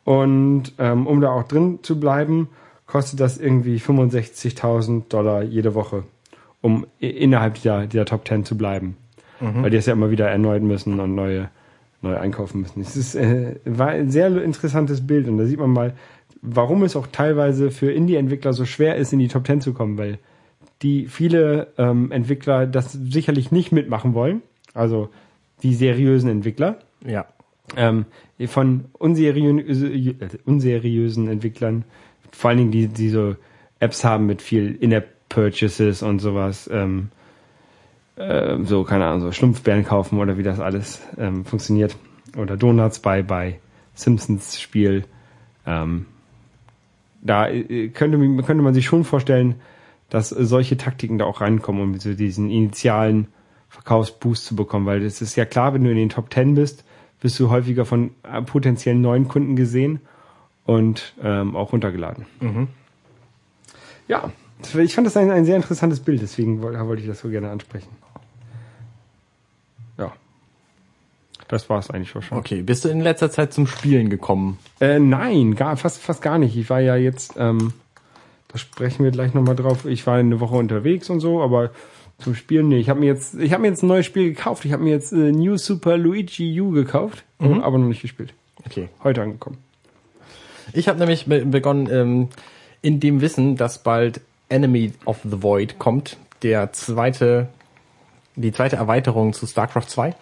Und ähm, um da auch drin zu bleiben, kostet das irgendwie 65.000 Dollar jede Woche, um innerhalb dieser, dieser Top 10 zu bleiben. Weil die es ja immer wieder erneut müssen und neue, neu einkaufen müssen. Es ist, äh, war ein sehr interessantes Bild und da sieht man mal, warum es auch teilweise für Indie-Entwickler so schwer ist, in die Top 10 zu kommen, weil die viele ähm, Entwickler das sicherlich nicht mitmachen wollen. Also die seriösen Entwickler Ja. ähm, von unseriösen, äh, unseriösen Entwicklern, vor allen Dingen die, die so Apps haben mit viel In-App-Purchases und sowas, ähm, äh, so, keine Ahnung, so Schlumpfbären kaufen oder wie das alles ähm, funktioniert. Oder Donuts bei, bei Simpsons Spiel. Ähm, da äh, könnte, man- könnte man sich schon vorstellen, dass solche Taktiken da auch reinkommen, um so diesen initialen Verkaufsboost zu bekommen, weil es ist ja klar, wenn du in den Top 10 bist, bist du häufiger von äh, potenziellen neuen Kunden gesehen und ähm, auch runtergeladen. Ja, ich fand das ein, ein sehr interessantes Bild, deswegen woll- wollte ich das so gerne ansprechen. Ja. Das war es eigentlich schon. Okay. Bist du in letzter Zeit zum Spielen gekommen? Äh, nein, gar, fast, fast gar nicht. Ich war ja jetzt, ähm, da sprechen wir gleich nochmal drauf. Ich war eine Woche unterwegs und so, aber zum Spielen, nee. Ich habe mir jetzt, ich habe mir jetzt ein neues Spiel gekauft. Ich habe mir jetzt äh, New Super Luigi U gekauft, aber noch nicht gespielt. Okay. Heute angekommen. Ich habe nämlich be begonnen, ähm, in dem Wissen, dass bald Enemy of the Void kommt, der zweite, die zweite Erweiterung zu StarCraft 2.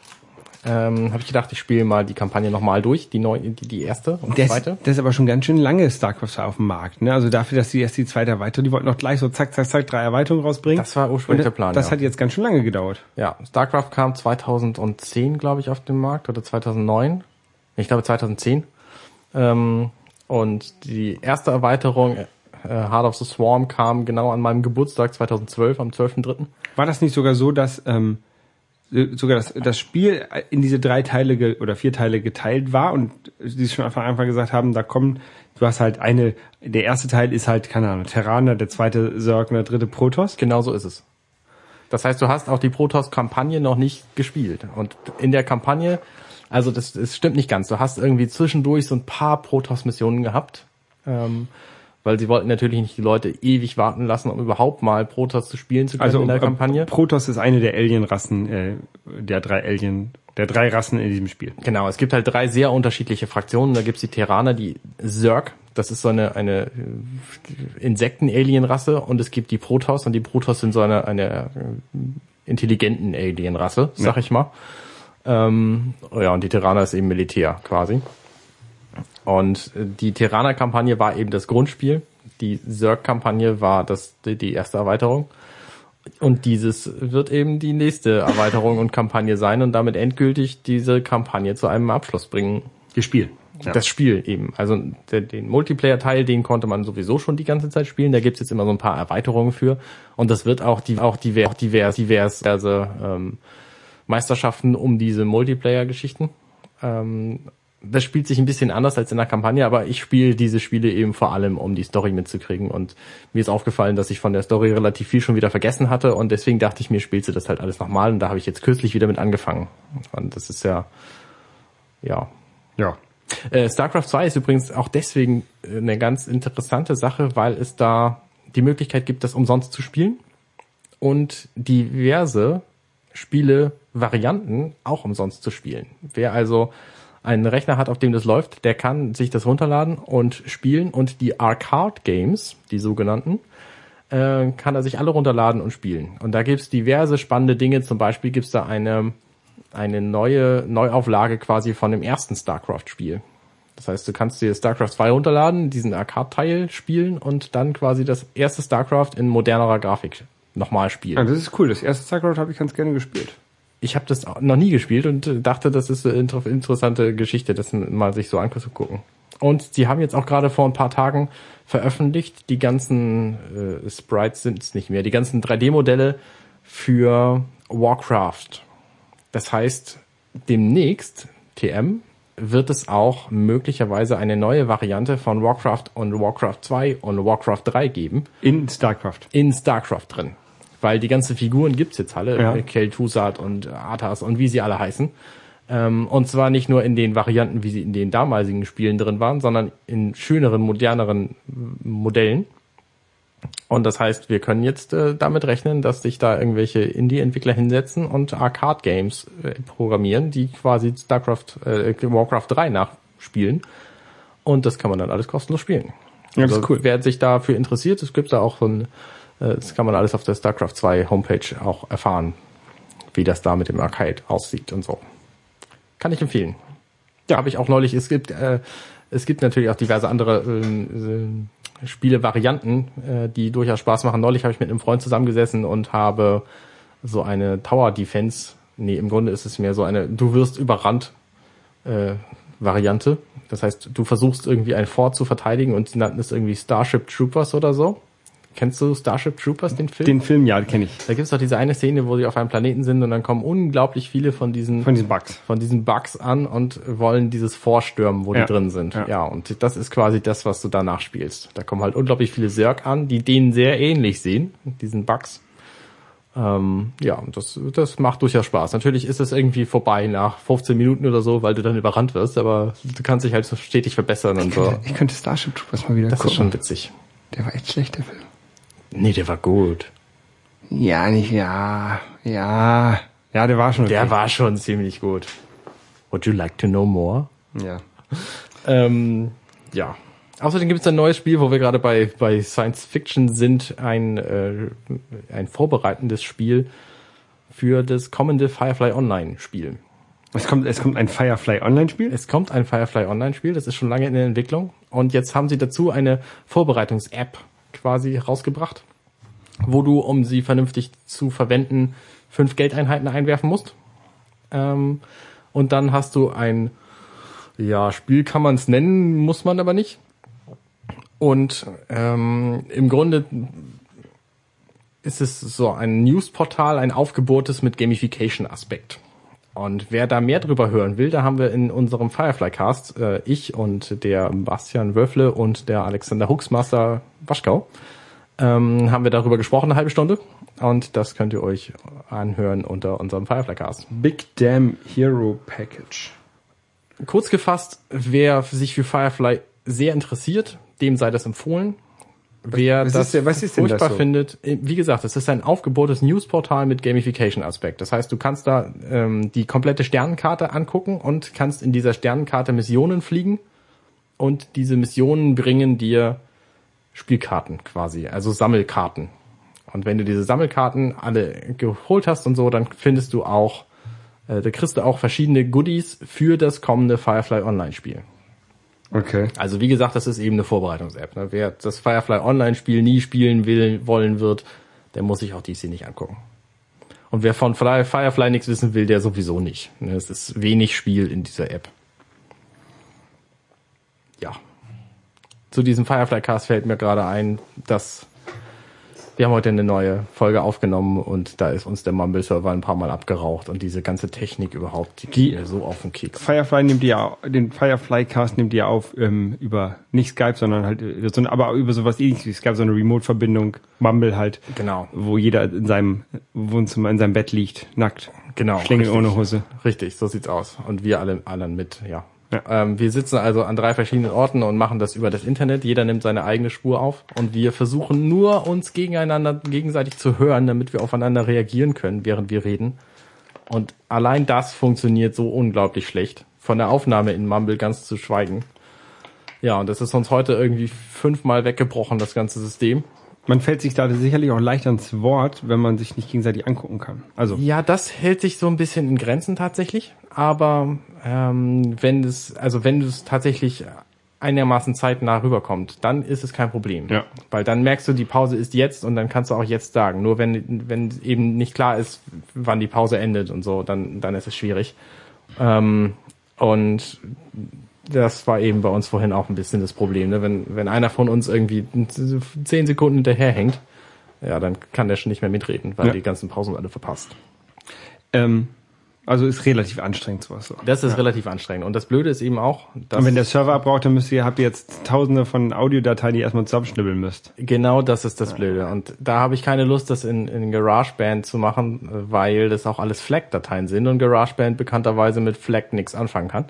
Ähm, habe ich gedacht, ich spiele mal die Kampagne nochmal durch, die neue, die, die erste und die Das, zweite. das ist aber schon ganz schön lange StarCraft auf dem Markt. Ne? Also dafür, dass die erst die zweite Erweiterung, die wollten noch gleich so zack, zack, zack, drei Erweiterungen rausbringen. Das war ursprünglich der Plan, Das ja. hat jetzt ganz schön lange gedauert. Ja, StarCraft kam 2010, glaube ich, auf den Markt oder 2009. Ich glaube 2010. Ähm, und die erste Erweiterung, äh, Heart of the Swarm, kam genau an meinem Geburtstag 2012, am 12.3. War das nicht sogar so, dass ähm, sogar das, das Spiel in diese drei Teile ge oder vier Teile geteilt war und sie schon von Anfang gesagt haben, da kommen, du hast halt eine, der erste Teil ist halt, keine Ahnung, Terraner, der zweite Zerg und der dritte Protoss. Genau so ist es. Das heißt, du hast auch die Protoss-Kampagne noch nicht gespielt. Und in der Kampagne, also das, das stimmt nicht ganz. Du hast irgendwie zwischendurch so ein paar Protoss-Missionen gehabt. Ähm, weil sie wollten natürlich nicht die Leute ewig warten lassen, um überhaupt mal Protoss zu spielen zu können Also in der äh, Kampagne. Protoss ist eine der Alien-Rassen, äh, der drei Alien, der drei Rassen in diesem Spiel. Genau, es gibt halt drei sehr unterschiedliche Fraktionen. Da gibt's die Terraner, die Zerg, Das ist so eine, eine Insekten-Alien-Rasse und es gibt die Protoss und die Protoss sind so eine, eine intelligenten Alien-Rasse, sag Ja. ich mal. Ähm, ja, und die Terraner ist eben Militär quasi. Und äh, die Terraner-Kampagne war eben das Grundspiel. Die Zerg-Kampagne war das, die, erste Erweiterung. Und dieses wird eben die nächste Erweiterung und Kampagne sein und damit endgültig diese Kampagne zu einem Abschluss bringen. Gespielt. Ja. Das Spiel eben. Also der, den Multiplayer-Teil, den konnte man sowieso schon die ganze Zeit spielen. Da gibt's jetzt immer so ein paar Erweiterungen für. Und das wird auch, die, auch divers, divers, divers diverse ähm, Meisterschaften um diese Multiplayer-Geschichten. Ähm, das spielt sich ein bisschen anders als in der Kampagne, aber ich spiele diese Spiele eben vor allem, um die Story mitzukriegen. Und mir ist aufgefallen, dass ich von der Story relativ viel schon wieder vergessen hatte und deswegen dachte ich mir, spielst du das halt alles nochmal und da habe ich jetzt kürzlich wieder mit angefangen. Und das ist ja, ja. Ja. Äh, StarCraft 2 ist übrigens auch deswegen äh, eine ganz interessante Sache, weil es da die Möglichkeit gibt, das umsonst zu spielen und diverse Spiele-Varianten auch umsonst zu spielen. Wer also einen Rechner hat, auf dem das läuft, der kann sich das runterladen und spielen und die Arcade Games, die sogenannten, äh, kann er sich alle runterladen und spielen. Und da gibt's diverse spannende Dinge. Zum Beispiel gibt's da eine, eine neue Neuauflage quasi von dem ersten StarCraft-Spiel. Das heißt, du kannst dir StarCraft 2 runterladen, diesen Arcade-Teil spielen und dann quasi das erste StarCraft in modernerer Grafik nochmal spielen. ja. Das ist cool. Das erste StarCraft habe ich ganz gerne gespielt. Ich habe das noch nie gespielt und dachte, das ist eine inter interessante Geschichte, das mal sich so anzugucken. Und sie haben jetzt auch gerade vor ein paar Tagen veröffentlicht, die ganzen äh, Sprites sind es nicht mehr, die ganzen 3D-Modelle für Warcraft. Das heißt, demnächst, TM, wird es auch möglicherweise eine neue Variante von Warcraft und Warcraft 2 und Warcraft 3 geben In StarCraft. in StarCraft drin. Weil die ganzen Figuren gibt's jetzt alle, Ja. Kel'Thuzad und Arthas und wie sie alle heißen. Ähm, und zwar nicht nur in den Varianten, wie sie in den damaligen Spielen drin waren, sondern in schöneren, moderneren Modellen. Und das heißt, wir können jetzt äh, damit rechnen, dass sich da irgendwelche Indie-Entwickler hinsetzen und Arcade-Games äh, programmieren, die quasi StarCraft, äh, Warcraft 3 nachspielen. Und das kann man dann alles kostenlos spielen. Ja, das ist Also, cool. Wer sich dafür interessiert, es gibt da auch so ein, das kann man alles auf der StarCraft 2 Homepage auch erfahren, wie das da mit dem Arcade aussieht und so. Kann ich empfehlen. Ja, habe ich auch neulich. Es gibt, äh, es gibt natürlich auch diverse andere ähm, äh, Spielevarianten, äh, die durchaus Spaß machen. Neulich habe ich mit einem Freund zusammengesessen und habe so eine Tower Defense. Nee, im Grunde ist es mehr so eine, du wirst überrannt äh, Variante. Das heißt, du versuchst irgendwie ein Fort zu verteidigen und sie nannten es irgendwie Starship Troopers oder so. Kennst du Starship Troopers, den Film? Den Film, ja, kenne ich. da gibt es doch diese eine Szene, wo sie auf einem Planeten sind und dann kommen unglaublich viele von diesen Von diesen Bugs. von diesen Bugs an und wollen dieses vorstürmen, wo Ja. die drin sind. Ja. Ja. und das ist quasi das, was du danach spielst. Da kommen halt unglaublich viele Zerg an, die denen sehr ähnlich sehen, diesen Bugs. Ähm, ja, und das, das macht durchaus Spaß. Natürlich ist es irgendwie vorbei nach 15 Minuten oder so, weil du dann überrannt wirst, aber du kannst dich halt so stetig verbessern und so. Ich könnte Starship Troopers mal wieder Das ist gucken. schon witzig. Der war echt schlecht, der Film. Nee, der war gut. Ja, nicht, ja, ja. Ja, der war schon okay. Der war schon ziemlich gut. Would you like to know more? Ja. Ähm, ja. Außerdem gibt es ein neues Spiel, wo wir gerade bei, bei Science Fiction sind, ein, äh, ein vorbereitendes Spiel für das kommende Firefly Online Spiel. Es kommt, es kommt ein Firefly Online-Spiel. Es kommt ein Firefly Online Spiel, das ist schon lange in der Entwicklung und jetzt haben sie dazu eine Vorbereitungs-App quasi rausgebracht, wo du, um sie vernünftig zu verwenden, fünf Geldeinheiten einwerfen musst. Ähm, und dann hast du ein, ja, Spiel kann man es nennen, muss man aber nicht. Und ähm, im Grunde ist es so ein Newsportal, ein aufgebohrtes mit Gamification-Aspekt. Und wer da mehr drüber hören will, da haben wir in unserem Firefly-Cast, äh, ich und der Bastian Wölfle und der Alexander Huxmaster Waschkau, ähm, haben wir darüber gesprochen, eine halbe Stunde. Und das könnt ihr euch anhören unter unserem Firefly-Cast. Big Damn Hero Package. Kurz gefasst, wer sich für Firefly sehr interessiert, dem sei das empfohlen. Wer was das ist denn- was ist denn das furchtbar so? findet, äh, wie gesagt, es ist ein aufgebohrtes Newsportal mit Gamification-Aspekt. Das heißt, du kannst da ähm, die komplette Sternenkarte angucken und kannst in dieser Sternenkarte Missionen fliegen und diese Missionen bringen dir Spielkarten quasi, also Sammelkarten. Und wenn du diese Sammelkarten alle geholt hast und so, dann findest du auch, äh, da kriegst du auch verschiedene Goodies für das kommende Firefly Online Spiel. Okay. Also wie gesagt, das ist eben eine Vorbereitungs-App. Ne? Wer das Firefly Online-Spiel nie spielen will, wollen wird, der muss sich auch hier nicht angucken. Und wer von Fly- Firefly nichts wissen will, der sowieso nicht. Ne? Es ist wenig Spiel in dieser App. Ja. Zu diesem Firefly Cast fällt mir gerade ein, dass wir haben heute eine neue Folge aufgenommen und da ist uns der Mumble-Server ein paar Mal abgeraucht und diese ganze Technik überhaupt, die, Die- geht mir so auf den Keks. Firefly nimmt die ja, den Firefly Cast nimmt die ja auf ähm, über nicht Skype, sondern halt eine- aber über sowas ähnliches wie Skype, so eine Remote-Verbindung, Mumble halt, Genau. wo jeder in seinem Wohnzimmer in seinem Bett liegt, nackt, Genau. Schlingel ohne Hose. Richtig, so sieht's aus. Und wir alle anderen mit, ja. Ja. Ähm, wir sitzen also an drei verschiedenen Orten und machen das über das Internet. Jeder nimmt seine eigene Spur auf und wir versuchen nur uns gegeneinander gegenseitig zu hören, damit wir aufeinander reagieren können, während wir reden. Und allein das funktioniert so unglaublich schlecht. Von der Aufnahme in Mumble ganz zu schweigen. Ja, und das ist uns heute irgendwie fünfmal weggebrochen, das ganze System. Man fällt sich da sicherlich auch leicht ans Wort, wenn man sich nicht gegenseitig angucken kann. Also, Ja, das hält sich so ein bisschen in Grenzen tatsächlich. Aber ähm, wenn es, also wenn es tatsächlich einigermaßen zeitnah rüberkommt, dann ist es kein Problem. Ja. Weil dann merkst du, die Pause ist jetzt und dann kannst du auch jetzt sagen. Nur wenn, wenn eben nicht klar ist, wann die Pause endet und so, dann, dann ist es schwierig. Ähm, und das war eben bei uns vorhin auch ein bisschen das Problem. Ne? Wenn, wenn einer von uns irgendwie zehn Sekunden hinterherhängt, ja, dann kann der schon nicht mehr mitreden, weil Ja. die ganzen Pausen alle verpasst. ähm, also ist relativ anstrengend sowas so. Das ist relativ anstrengend. Und das Blöde ist eben auch, dass Und wenn der Server abbraucht, dann müsst ihr, habt ihr jetzt tausende von Audiodateien, die ihr erstmal zusammenschnibbeln müsst. genau das ist das Blöde. Und da habe ich keine Lust, das in, in GarageBand zu machen, weil das auch alles FLAC-Dateien sind und GarageBand bekannterweise mit FLAC nichts anfangen kann.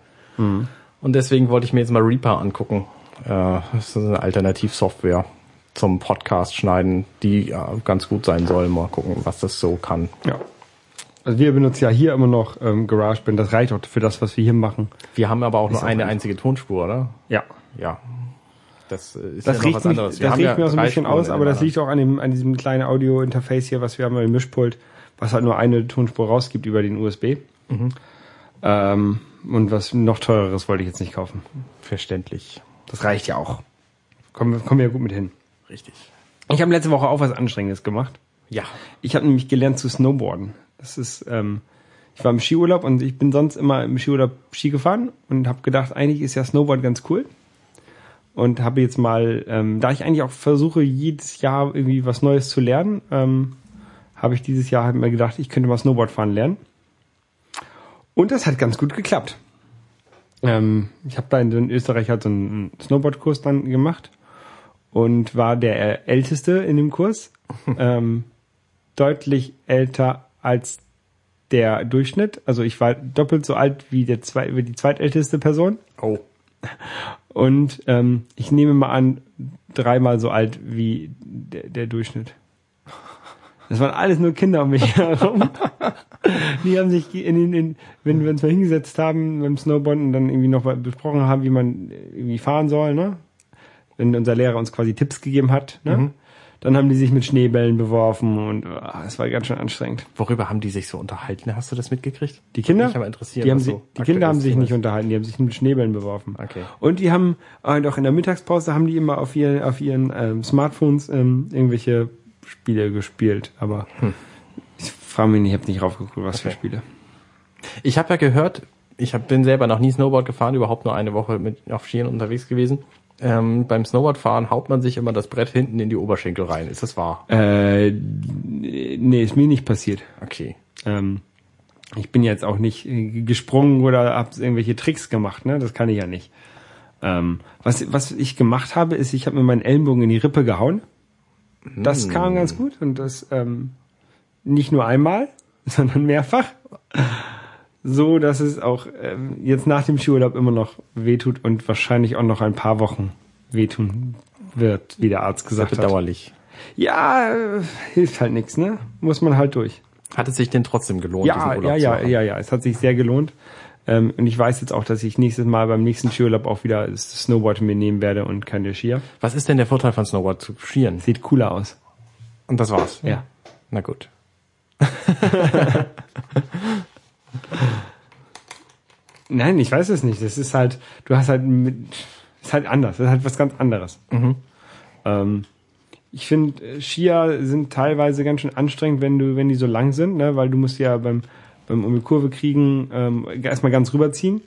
Und deswegen wollte ich mir jetzt mal Reaper angucken. Äh, das ist eine Alternativsoftware zum Podcast schneiden, die ja, ganz gut sein soll. Mal gucken, was das so kann. Ja. Also wir benutzen ja hier immer noch ähm, GarageBand. Das reicht auch für das, was wir hier machen. Wir haben aber auch nur auch eine einzige Tonspur, oder? Ja. Ja. Das äh, ist Das ja riecht, was mich, anderes. das Wir haben riecht ja mir auch so ein bisschen Spuren aus, aber das liegt auch an, dem, an diesem kleinen Audio-Interface hier, was wir haben im Mischpult, was halt nur eine Tonspur rausgibt über den USB. Mhm. Ähm, und was noch teureres wollte ich jetzt nicht kaufen. Verständlich. Das reicht ja auch. Kommen, wir- kommen wir ja gut mit hin. Richtig. Ich habe letzte Woche auch was Anstrengendes gemacht. Ja. Ich habe nämlich gelernt zu snowboarden. Das ist, ähm, ich war im Skiurlaub und ich bin sonst immer im Skiurlaub Ski gefahren und habe gedacht, eigentlich ist ja Snowboard ganz cool. Und habe jetzt mal, ähm, da ich eigentlich auch versuche, jedes Jahr irgendwie was Neues zu lernen, ähm, habe ich dieses Jahr halt mir gedacht, ich könnte mal Snowboard fahren lernen. Und das hat ganz gut geklappt. Ähm, ich habe da in, in Österreich halt so einen Snowboardkurs dann gemacht und war der Älteste in dem Kurs. ähm, deutlich älter als der Durchschnitt. Also ich war doppelt so alt wie, der zwei, wie die zweitälteste Person. Oh. Und ähm, ich nehme mal an, dreimal so alt wie der, der Durchschnitt. Das waren alles nur Kinder um mich herum. Die haben sich in den, in, wenn wir uns mal hingesetzt haben beim Snowboarden und dann irgendwie noch mal besprochen haben, wie man irgendwie fahren soll, ne? Wenn unser Lehrer uns quasi Tipps gegeben hat, ne? Dann haben die sich mit Schneebällen beworfen und ah, es war ganz schön anstrengend. Worüber haben die sich so unterhalten? Hast du das mitgekriegt? Die Kinder, Mich aber interessieren, die, haben so die Kinder haben sich nicht unterhalten, die haben sich mit Schneebällen beworfen. Okay. Und die haben, äh, doch in der Mittagspause haben die immer auf ihren, auf ihren ähm, Smartphones ähm, irgendwelche Spiele gespielt. Aber ich frage mich nicht, ich habe nicht raufgeguckt, was für Hm. Okay. Spiele. Ich habe ja gehört, ich hab, bin selber noch nie Snowboard gefahren, überhaupt nur eine Woche mit auf Skiern unterwegs gewesen. Ähm, beim Snowboardfahren haut man sich immer das Brett hinten in die Oberschenkel rein. Ist das wahr? Äh, nee, ist mir nicht passiert. Okay. Ähm, ich bin jetzt auch nicht äh, gesprungen oder habe irgendwelche Tricks gemacht, ne? Das kann ich ja nicht. Ähm, was, was ich gemacht habe, ist, ich habe mir meinen Ellenbogen in die Rippe gehauen. Das kam ganz gut und das ähm, nicht nur einmal, sondern mehrfach. So, dass es auch ähm, jetzt nach dem Skiurlaub immer noch wehtut und wahrscheinlich auch noch ein paar Wochen wehtun wird, wie der Arzt Sehr gesagt hat. bedauerlich. Ja, äh, hilft halt nichts, ne? Muss man halt durch. Hat es sich denn trotzdem gelohnt, Ja, diesen Urlaub ja, ja, ja, ja. Es hat sich sehr gelohnt. Ähm, und ich weiß jetzt auch, dass ich nächstes Mal beim nächsten Skiurlaub auch wieder das Snowboard mir nehmen werde und keine Skier. Was ist denn der Vorteil von Snowboard zu skieren? Sieht cooler aus. Und das war's. Ja. Na gut. Nein, ich weiß es nicht. Das ist halt, du hast halt mit, ist halt anders. Das ist halt was ganz anderes. Ähm, ich finde, Skier sind teilweise ganz schön anstrengend, wenn du, wenn die so lang sind, ne? weil du musst ja beim, beim um die Kurve kriegen ähm, erstmal ganz rüberziehen.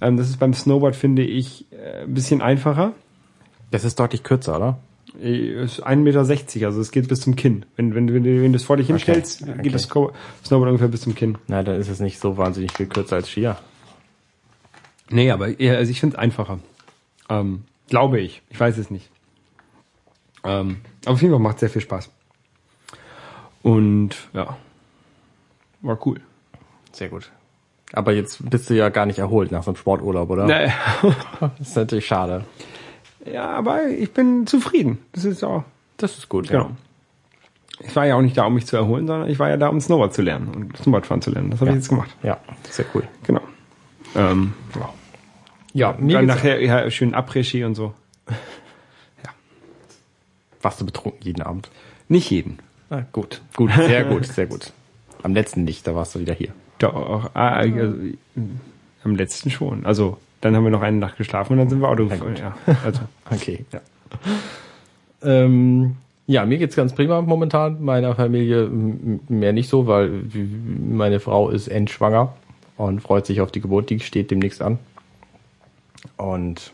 Ähm, das ist beim Snowboard, finde ich, äh, ein bisschen einfacher. Das ist deutlich kürzer, oder? Äh, Ist 1,60 Meter, also es geht bis zum Kinn. Wenn, wenn, wenn, du- wenn du es vor dich hinstellst, Okay. geht das Snowboard ungefähr bis zum Kinn. Na, dann ist es nicht so wahnsinnig viel kürzer als Skier. Nee, aber eher, also ich finde es einfacher. Ähm, glaube ich. Ich weiß es nicht. Ähm, aber auf jeden Fall macht sehr viel Spaß. Und ja, war cool. Sehr gut. Aber jetzt bist du ja gar nicht erholt nach so einem Sporturlaub, oder? Naja. Das ist natürlich schade. Ja, aber ich bin zufrieden. Das ist auch, Das ist gut. genau. Ich war ja auch nicht da, um mich zu erholen, sondern ich war ja da, um Snowboard zu lernen und Snowboard fahren zu lernen. Das habe ich jetzt gemacht. Ja, sehr cool. Genau. Ähm, ja. Ja, mir Dann nachher ja, schön Après-Ski und so. warst du betrunken jeden Abend. Nicht jeden. Ah, gut, gut, sehr gut, sehr gut. Am letzten nicht, da warst du wieder hier. Doch, ah, also, am letzten schon. Also, dann haben wir noch eine Nacht geschlafen und dann sind wir Auto gefahren. Ja, also, Okay. Ja. Ähm, ja, mir geht's ganz prima momentan. Meiner Familie mehr nicht so, weil meine Frau ist endschwanger und freut sich auf die Geburt. Die steht demnächst an. Und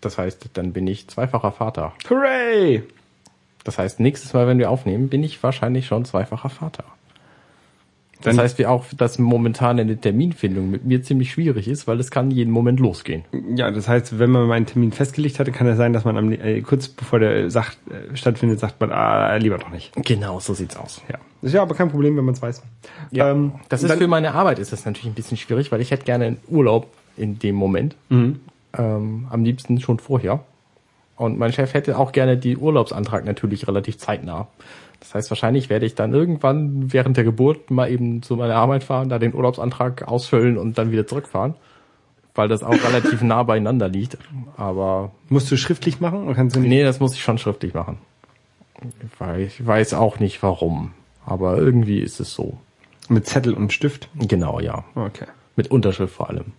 das heißt, dann bin ich zweifacher Vater. hooray! Das heißt, nächstes Mal, wenn wir aufnehmen, bin ich wahrscheinlich schon zweifacher Vater. Das Dann- heißt, wie auch, dass momentan eine Terminfindung mit mir ziemlich schwierig ist, weil es kann jeden Moment losgehen. Ja, das heißt, wenn man mal einen Termin festgelegt hatte, kann es sein, dass man am, äh, kurz bevor der sagt, äh, stattfindet, sagt man, ah, lieber doch nicht. Genau, so sieht's aus. Ja. Ist ja aber kein Problem, wenn man es weiß. Ja, Ähm, das ist dann- für meine Arbeit ist das natürlich ein bisschen schwierig, weil ich hätte gerne einen Urlaub in dem Moment. Mhm. Ähm, am liebsten schon vorher. Und mein Chef hätte auch gerne die Urlaubsantrag natürlich relativ zeitnah. Das heißt, wahrscheinlich werde ich dann irgendwann während der Geburt mal eben zu meiner Arbeit fahren, da den Urlaubsantrag ausfüllen und dann wieder zurückfahren. Weil das auch relativ nah beieinander liegt. Aber Musst du schriftlich machen oder kannst du nicht? nee, das muss ich schon schriftlich machen. Weil ich weiß auch nicht warum. Aber irgendwie ist es so. Mit Zettel und Stift? Genau, ja. Okay. Mit Unterschrift vor allem.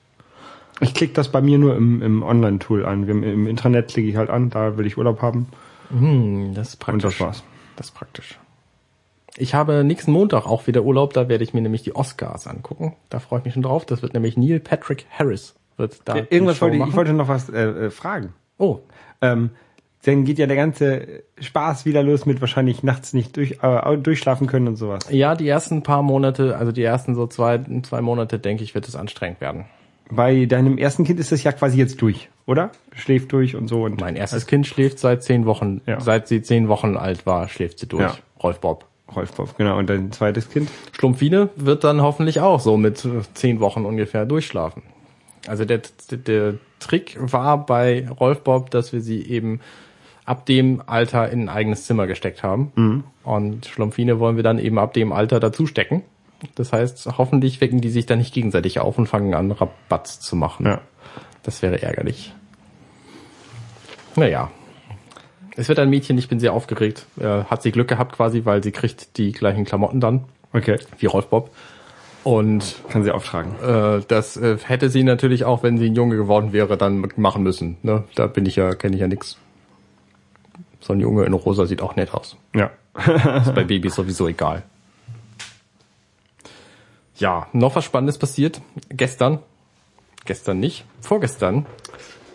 Ich klicke das bei mir nur im, im Online-Tool an. Wir- Im Intranet klicke ich halt an, da will ich Urlaub haben. Hm, das ist Und praktisch. das war's. Das ist praktisch. Ich habe nächsten Montag auch wieder Urlaub, da werde ich mir nämlich die Oscars angucken. Da freue ich mich schon drauf. Das wird nämlich Neil Patrick Harris wird da. die Irgendwas wollte ich, ich wollte noch was äh, äh, fragen. Oh, Ähm, dann geht ja der ganze Spaß wieder los mit wahrscheinlich nachts nicht durch, äh, durchschlafen können und sowas. ja, die ersten paar Monate, also die ersten so zwei, zwei Monate, denke ich, wird es anstrengend werden. Bei deinem ersten Kind ist das ja quasi jetzt durch, oder? Schläft durch und so und Mein erstes Kind schläft seit zehn Wochen, Ja. seit sie zehn Wochen alt war, schläft sie durch. Ja. Rolf Bob. Rolf Bob, genau. Und dein zweites Kind? Schlumpfine wird dann hoffentlich auch so mit zehn Wochen ungefähr durchschlafen. Also der, der Trick war bei Rolf Bob, dass wir sie eben ab dem Alter in ein eigenes Zimmer gesteckt haben. Und Schlumpfine wollen wir dann eben ab dem Alter dazu stecken. Das heißt, hoffentlich wecken die sich dann nicht gegenseitig auf und fangen an, Rabatz zu machen. Ja. Das wäre ärgerlich. Naja. Es wird ein Mädchen, ich bin sehr aufgeregt. Äh, hat sie Glück gehabt quasi, weil sie kriegt die gleichen Klamotten dann Okay. wie Rolf Bob. Und Kann sie auftragen. äh, das äh, hätte sie natürlich auch, wenn sie ein Junge geworden wäre, dann machen müssen. Ne? Da bin ich ja, kenne ich ja nix. So ein Junge in rosa sieht auch nett aus. Ja. Ist bei Babys sowieso egal. Ja, noch was Spannendes passiert. Gestern, gestern nicht, vorgestern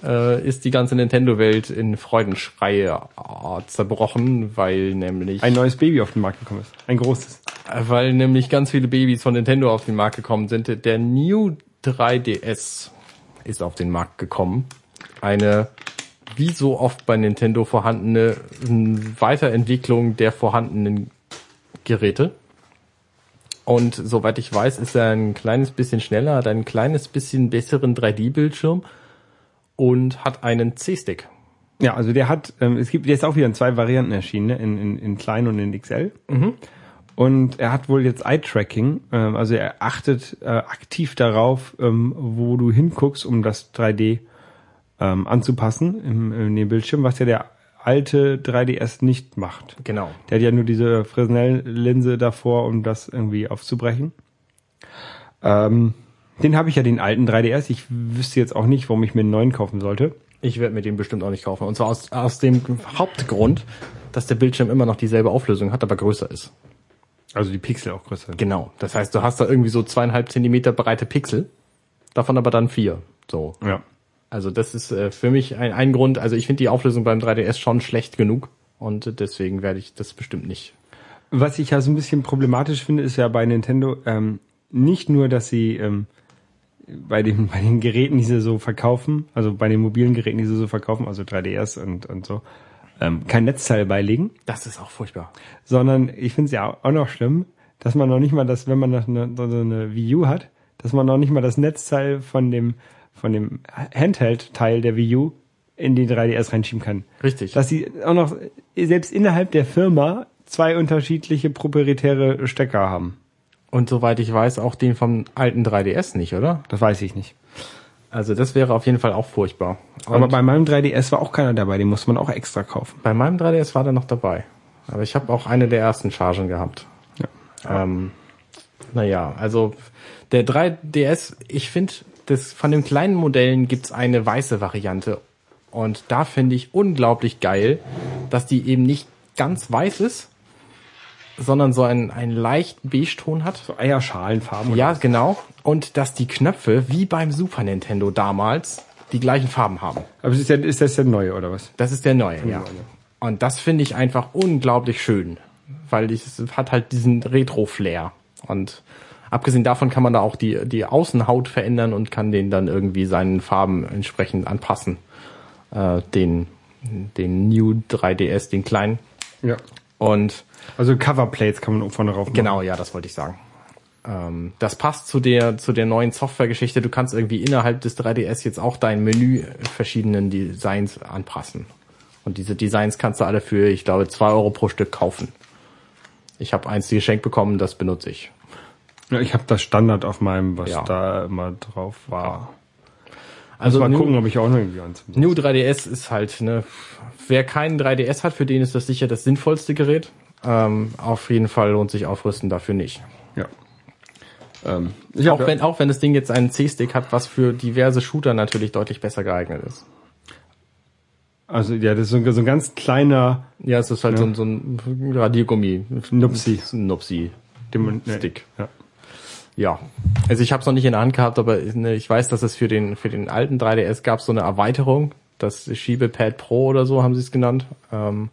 äh, ist die ganze Nintendo-Welt in Freudenschreie äh, zerbrochen, weil nämlich Ein neues Baby auf den Markt gekommen ist. Ein großes. weil nämlich ganz viele Babys von Nintendo auf den Markt gekommen sind. Der New 3DS ist auf den Markt gekommen. Eine wie so oft bei Nintendo vorhandene Weiterentwicklung der vorhandenen Geräte. Und soweit ich weiß, ist er ein kleines bisschen schneller, hat ein kleines bisschen besseren 3D-Bildschirm und hat einen C-Stick. Ja, also der hat, ähm, es gibt jetzt auch wieder in zwei Varianten erschienen, ne? in, in, in klein und in XL. Und er hat wohl jetzt Eye-Tracking, ähm, also er achtet äh, aktiv darauf, ähm, wo du hinguckst, um das 3D ähm, anzupassen im, in dem Bildschirm, was ja der alte 3DS nicht macht. Genau. Der hat ja nur diese Fresnel-Linse davor, um das irgendwie aufzubrechen. Ähm, den habe ich ja den alten 3DS. Ich wüsste jetzt auch nicht, warum ich mir einen neuen kaufen sollte. Ich werde mir den bestimmt auch nicht kaufen. Und zwar aus, aus dem Hauptgrund, dass der Bildschirm immer noch dieselbe Auflösung hat, aber größer ist. Also die Pixel auch größer. Genau. Das heißt, du hast da irgendwie so zweieinhalb Zentimeter breite Pixel, davon aber dann vier. So. Ja. Also das ist äh, für mich ein, ein Grund. Also ich finde die Auflösung beim 3DS schon schlecht genug und deswegen werde ich das bestimmt nicht. Was ich ja so ein bisschen problematisch finde, ist ja bei Nintendo ähm, nicht nur, dass sie ähm, bei den bei den Geräten, die sie so verkaufen, also bei den mobilen Geräten, die sie so verkaufen, also 3DS und und so, ähm, kein Netzteil beilegen, Das ist auch furchtbar. sondern ich finde es ja auch noch schlimm, dass man noch nicht mal das, wenn man noch eine, so eine Wii U hat, dass man noch nicht mal das Netzteil von dem von dem Handheld-Teil der Wii U in den 3DS reinschieben kann. Richtig. Dass sie auch noch selbst innerhalb der Firma zwei unterschiedliche proprietäre Stecker haben. Und soweit ich weiß, auch den vom alten 3DS nicht, oder? Das weiß ich nicht. Also das wäre auf jeden Fall auch furchtbar. Und Aber bei meinem 3DS war auch keiner dabei, den muss man auch extra kaufen. bei meinem 3DS war der noch dabei. Aber ich habe auch eine der ersten Chargen gehabt. Ja. Ähm, naja, also der 3DS, ich finde, das von den kleinen Modellen gibt's eine weiße Variante. Und da finde ich unglaublich geil, dass die eben nicht ganz weiß ist, sondern so einen, einen leichten Beige-Ton hat. So Eierschalenfarben. Ja, genau. Und dass die Knöpfe, wie beim Super Nintendo damals, die gleichen Farben haben. Aber ist, ja, ist das der neue, oder was? Das ist der neue, ja. neue. Und das finde ich einfach unglaublich schön, weil es hat halt diesen Retro-Flair. Und abgesehen davon kann man da auch die, die Außenhaut verändern und kann den dann irgendwie seinen Farben entsprechend anpassen. Äh, den, den New 3DS, den kleinen. Ja. Und Also Coverplates kann man vorne rauf machen. Genau, ja, das wollte ich sagen. Ähm, das passt zu der zu der neuen Softwaregeschichte. Du kannst irgendwie innerhalb des 3DS jetzt auch dein Menü verschiedenen Designs anpassen. Und diese Designs kannst du alle für, ich glaube, zwei Euro pro Stück kaufen. Ich habe eins geschenkt bekommen, das benutze ich. Ja, ich habe das Standard auf meinem, was Ja. da immer drauf war. Also mal New, gucken, ob ich auch noch irgendwie eins New 3DS ist halt, ne, wer keinen 3DS hat, für den ist das sicher das sinnvollste Gerät. Ähm, auf jeden Fall lohnt sich Aufrüsten dafür nicht. Ja. Ähm, Auch wenn, auch wenn das Ding jetzt einen C-Stick hat, was für diverse Shooter natürlich deutlich besser geeignet ist. also ja, das ist so ein, so ein ganz kleiner Ja, es ist halt so, ein, so ein Radiergummi. Nupsi. Ein Nupsi. dem. Stick. Ja. Ja. Also ich habe es noch nicht in der Hand gehabt, aber ne, ich weiß, dass es für den für den alten 3DS gab so eine Erweiterung, das Schiebepad Pro oder so haben sie es genannt. Ähm,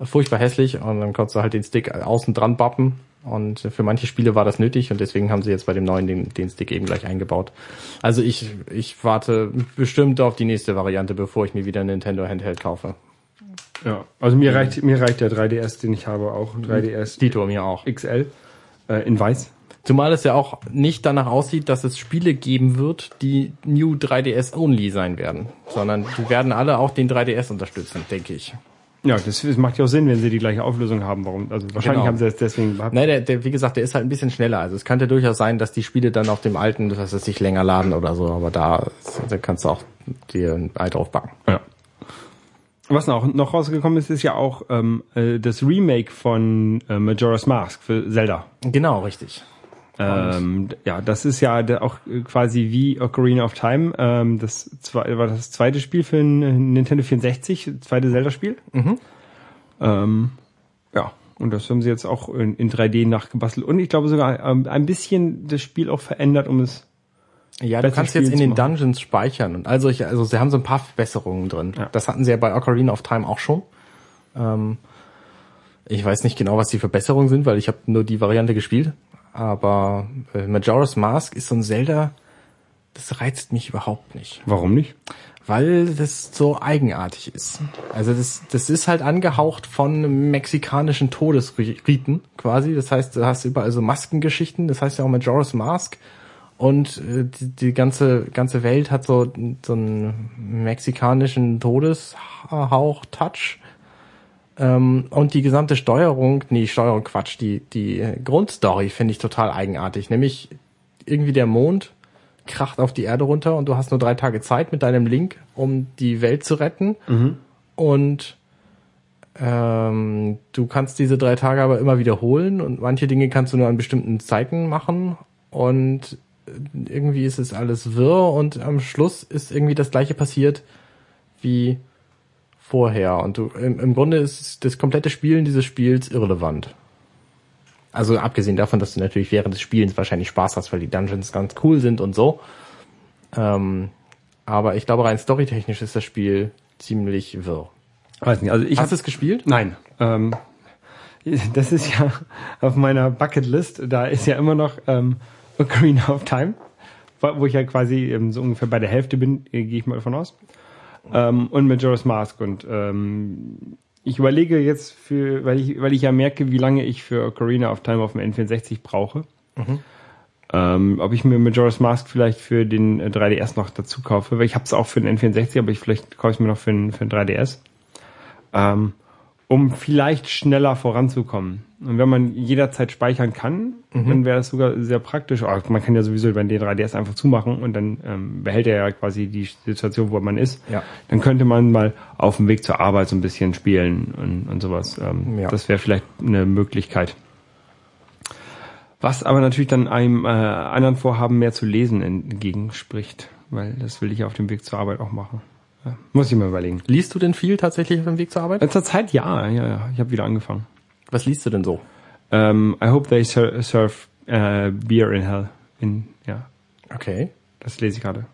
furchtbar hässlich und dann konntest du halt den Stick außen dran bappen und für manche Spiele war das nötig und deswegen haben sie jetzt bei dem neuen den, den Stick eben gleich eingebaut. Also ich ich warte bestimmt auf die nächste Variante, bevor ich mir wieder ein Nintendo Handheld kaufe. ja. Also mir reicht mir reicht der 3DS, den ich habe, auch 3DS Dito mir auch. XL äh, in weiß. Zumal es ja auch nicht danach aussieht, dass es Spiele geben wird, die New 3DS Only sein werden, sondern die werden alle auch den 3DS unterstützen, denke ich. Ja, das, das macht ja auch Sinn, wenn sie die gleiche Auflösung haben. Warum? Also wahrscheinlich Genau. haben sie das deswegen. Nein, der, der, wie gesagt, der ist halt ein bisschen schneller. Also es könnte durchaus sein, dass die Spiele dann auf dem alten, dass es sich länger laden oder so, aber da, da kannst du auch dir ein Ei draufbacken. Ja. Was noch, noch rausgekommen ist, ist ja auch ähm, äh, das Remake von äh, Majora's Mask für Zelda. Genau, richtig. Ähm, ja, das ist ja auch äh, quasi wie Ocarina of Time. Ähm, das war das zweite Spiel für Nintendo 64, zweite Zelda-Spiel. Ähm, ja, und das haben sie jetzt auch in, in 3D nachgebastelt. Und ich glaube sogar ähm, ein bisschen das Spiel auch verändert, um es. Ja, du kannst jetzt in den. Dungeons speichern und also ich, also sie haben so ein paar Verbesserungen drin. Ja. Das hatten sie ja bei Ocarina of Time auch schon. Ähm, ich weiß nicht genau, was die Verbesserungen sind, weil ich habe nur die Variante gespielt. Aber äh, Majora's Mask ist so ein Zelda, das reizt mich überhaupt nicht, Warum nicht? weil das so eigenartig ist. Also das, das ist halt angehaucht von mexikanischen Todesriten quasi. Das heißt, du hast überall so Maskengeschichten. Das heißt ja auch Majora's Mask. Und äh, die, die ganze ganze Welt hat so so einen mexikanischen Todeshauch-Touch. Ähm, und die gesamte Steuerung, nee, Steuerung Quatsch, die, die Grundstory finde ich total eigenartig. Nämlich irgendwie der Mond kracht auf die Erde runter und du hast nur drei Tage Zeit mit deinem Link, um die Welt zu retten. Und ähm, du kannst diese drei Tage aber immer wiederholen und manche Dinge kannst du nur an bestimmten Zeiten machen und irgendwie ist es alles wirr und am Schluss ist irgendwie das gleiche passiert wie vorher und du im, im Grunde ist das komplette Spielen dieses Spiels irrelevant. Also abgesehen davon, dass du natürlich während des Spielens wahrscheinlich Spaß hast, weil die Dungeons ganz cool sind und so. Ähm, aber ich glaube rein storytechnisch ist das Spiel ziemlich wirr. Weiß nicht, also ich Hast du es gespielt? Nein. Ähm, das ist ja auf meiner Bucketlist, da ist ja immer noch ähm, Ocarina of Time, wo wo ich ja quasi ähm, so ungefähr bei der Hälfte bin, äh, gehe ich mal davon aus. Ähm, und Majora's Mask. Und ähm, ich überlege jetzt für, weil ich, weil ich ja merke, wie lange ich für Ocarina of Time auf dem N64 brauche. Ähm, ob ich mir Majora's Mask vielleicht für den äh, 3DS noch dazu kaufe, weil ich habe es auch für den N64, aber ich vielleicht kaufe ich mir noch für den, für den 3DS ähm, um vielleicht schneller voranzukommen. Und wenn man jederzeit speichern kann, dann wäre das sogar sehr praktisch. Aber man kann ja sowieso beim D3DS einfach zumachen und dann ähm, behält er ja quasi die Situation, wo man ist. Ja. Dann könnte man mal auf dem Weg zur Arbeit so ein bisschen spielen und, und sowas. Ähm, Ja. Das wäre vielleicht eine Möglichkeit. Was aber natürlich dann einem äh, anderen Vorhaben mehr zu lesen entgegenspricht, weil das will ich ja auf dem Weg zur Arbeit auch machen. Muss ich mal überlegen. Liest du denn viel tatsächlich auf dem Weg zur Arbeit? Zur Zeit ja, ja, ja. Ich habe wieder angefangen. Was liest du denn so? Ähm, I hope they ser serve äh, beer in hell. In, ja, Okay. das lese ich gerade.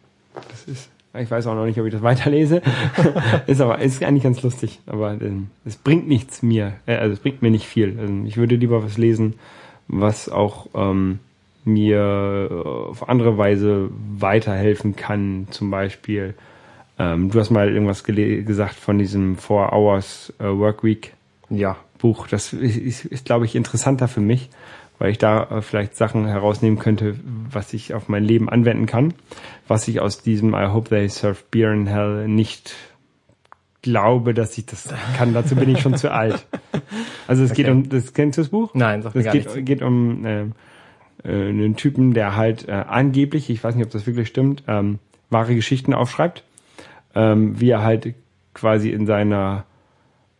Das ist, ich weiß auch noch nicht, ob ich das weiterlese. ist aber, ist eigentlich ganz lustig. Aber ähm, es bringt nichts mir. Äh, also es bringt mir nicht viel. Also ich würde lieber was lesen, was auch ähm, mir äh, auf andere Weise weiterhelfen kann. Zum Beispiel, ähm, du hast mal irgendwas gesagt von diesem Four Hours äh, Workweek. Ja. Buch. Das ist, ist, ist glaube ich, interessanter für mich, weil ich da äh, vielleicht Sachen herausnehmen könnte, was ich auf mein Leben anwenden kann, was ich aus diesem I hope they serve beer in hell nicht glaube, dass ich das kann. Dazu bin ich schon zu alt. Also es geht Okay. um, das kennst du das Buch? Nein, mir Das gar geht, nichts. geht um äh, äh, einen Typen, der halt äh, angeblich, ich weiß nicht, ob das wirklich stimmt, ähm, wahre Geschichten aufschreibt, ähm, wie er halt quasi in seiner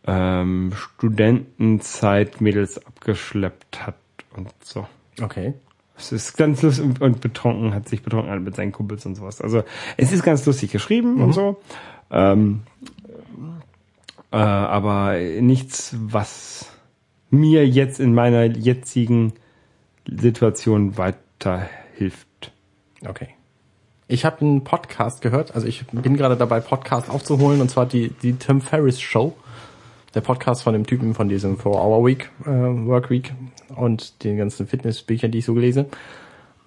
ähm, Studentenzeit Mädels abgeschleppt hat und so. Okay. Es ist ganz lustig und- und betrunken, hat sich betrunken mit seinen Kumpels und sowas. Also es ist ganz lustig geschrieben und so. Ähm, äh, aber nichts, was mir jetzt in meiner jetzigen Situation weiterhilft. Okay. Ich habe einen Podcast gehört, also ich bin gerade dabei, Podcast aufzuholen, und zwar die, die Tim Ferriss Show. Der Podcast von dem Typen von diesem Four-Hour-Week, äh, Work Week und den ganzen Fitnessbüchern, die ich so lese.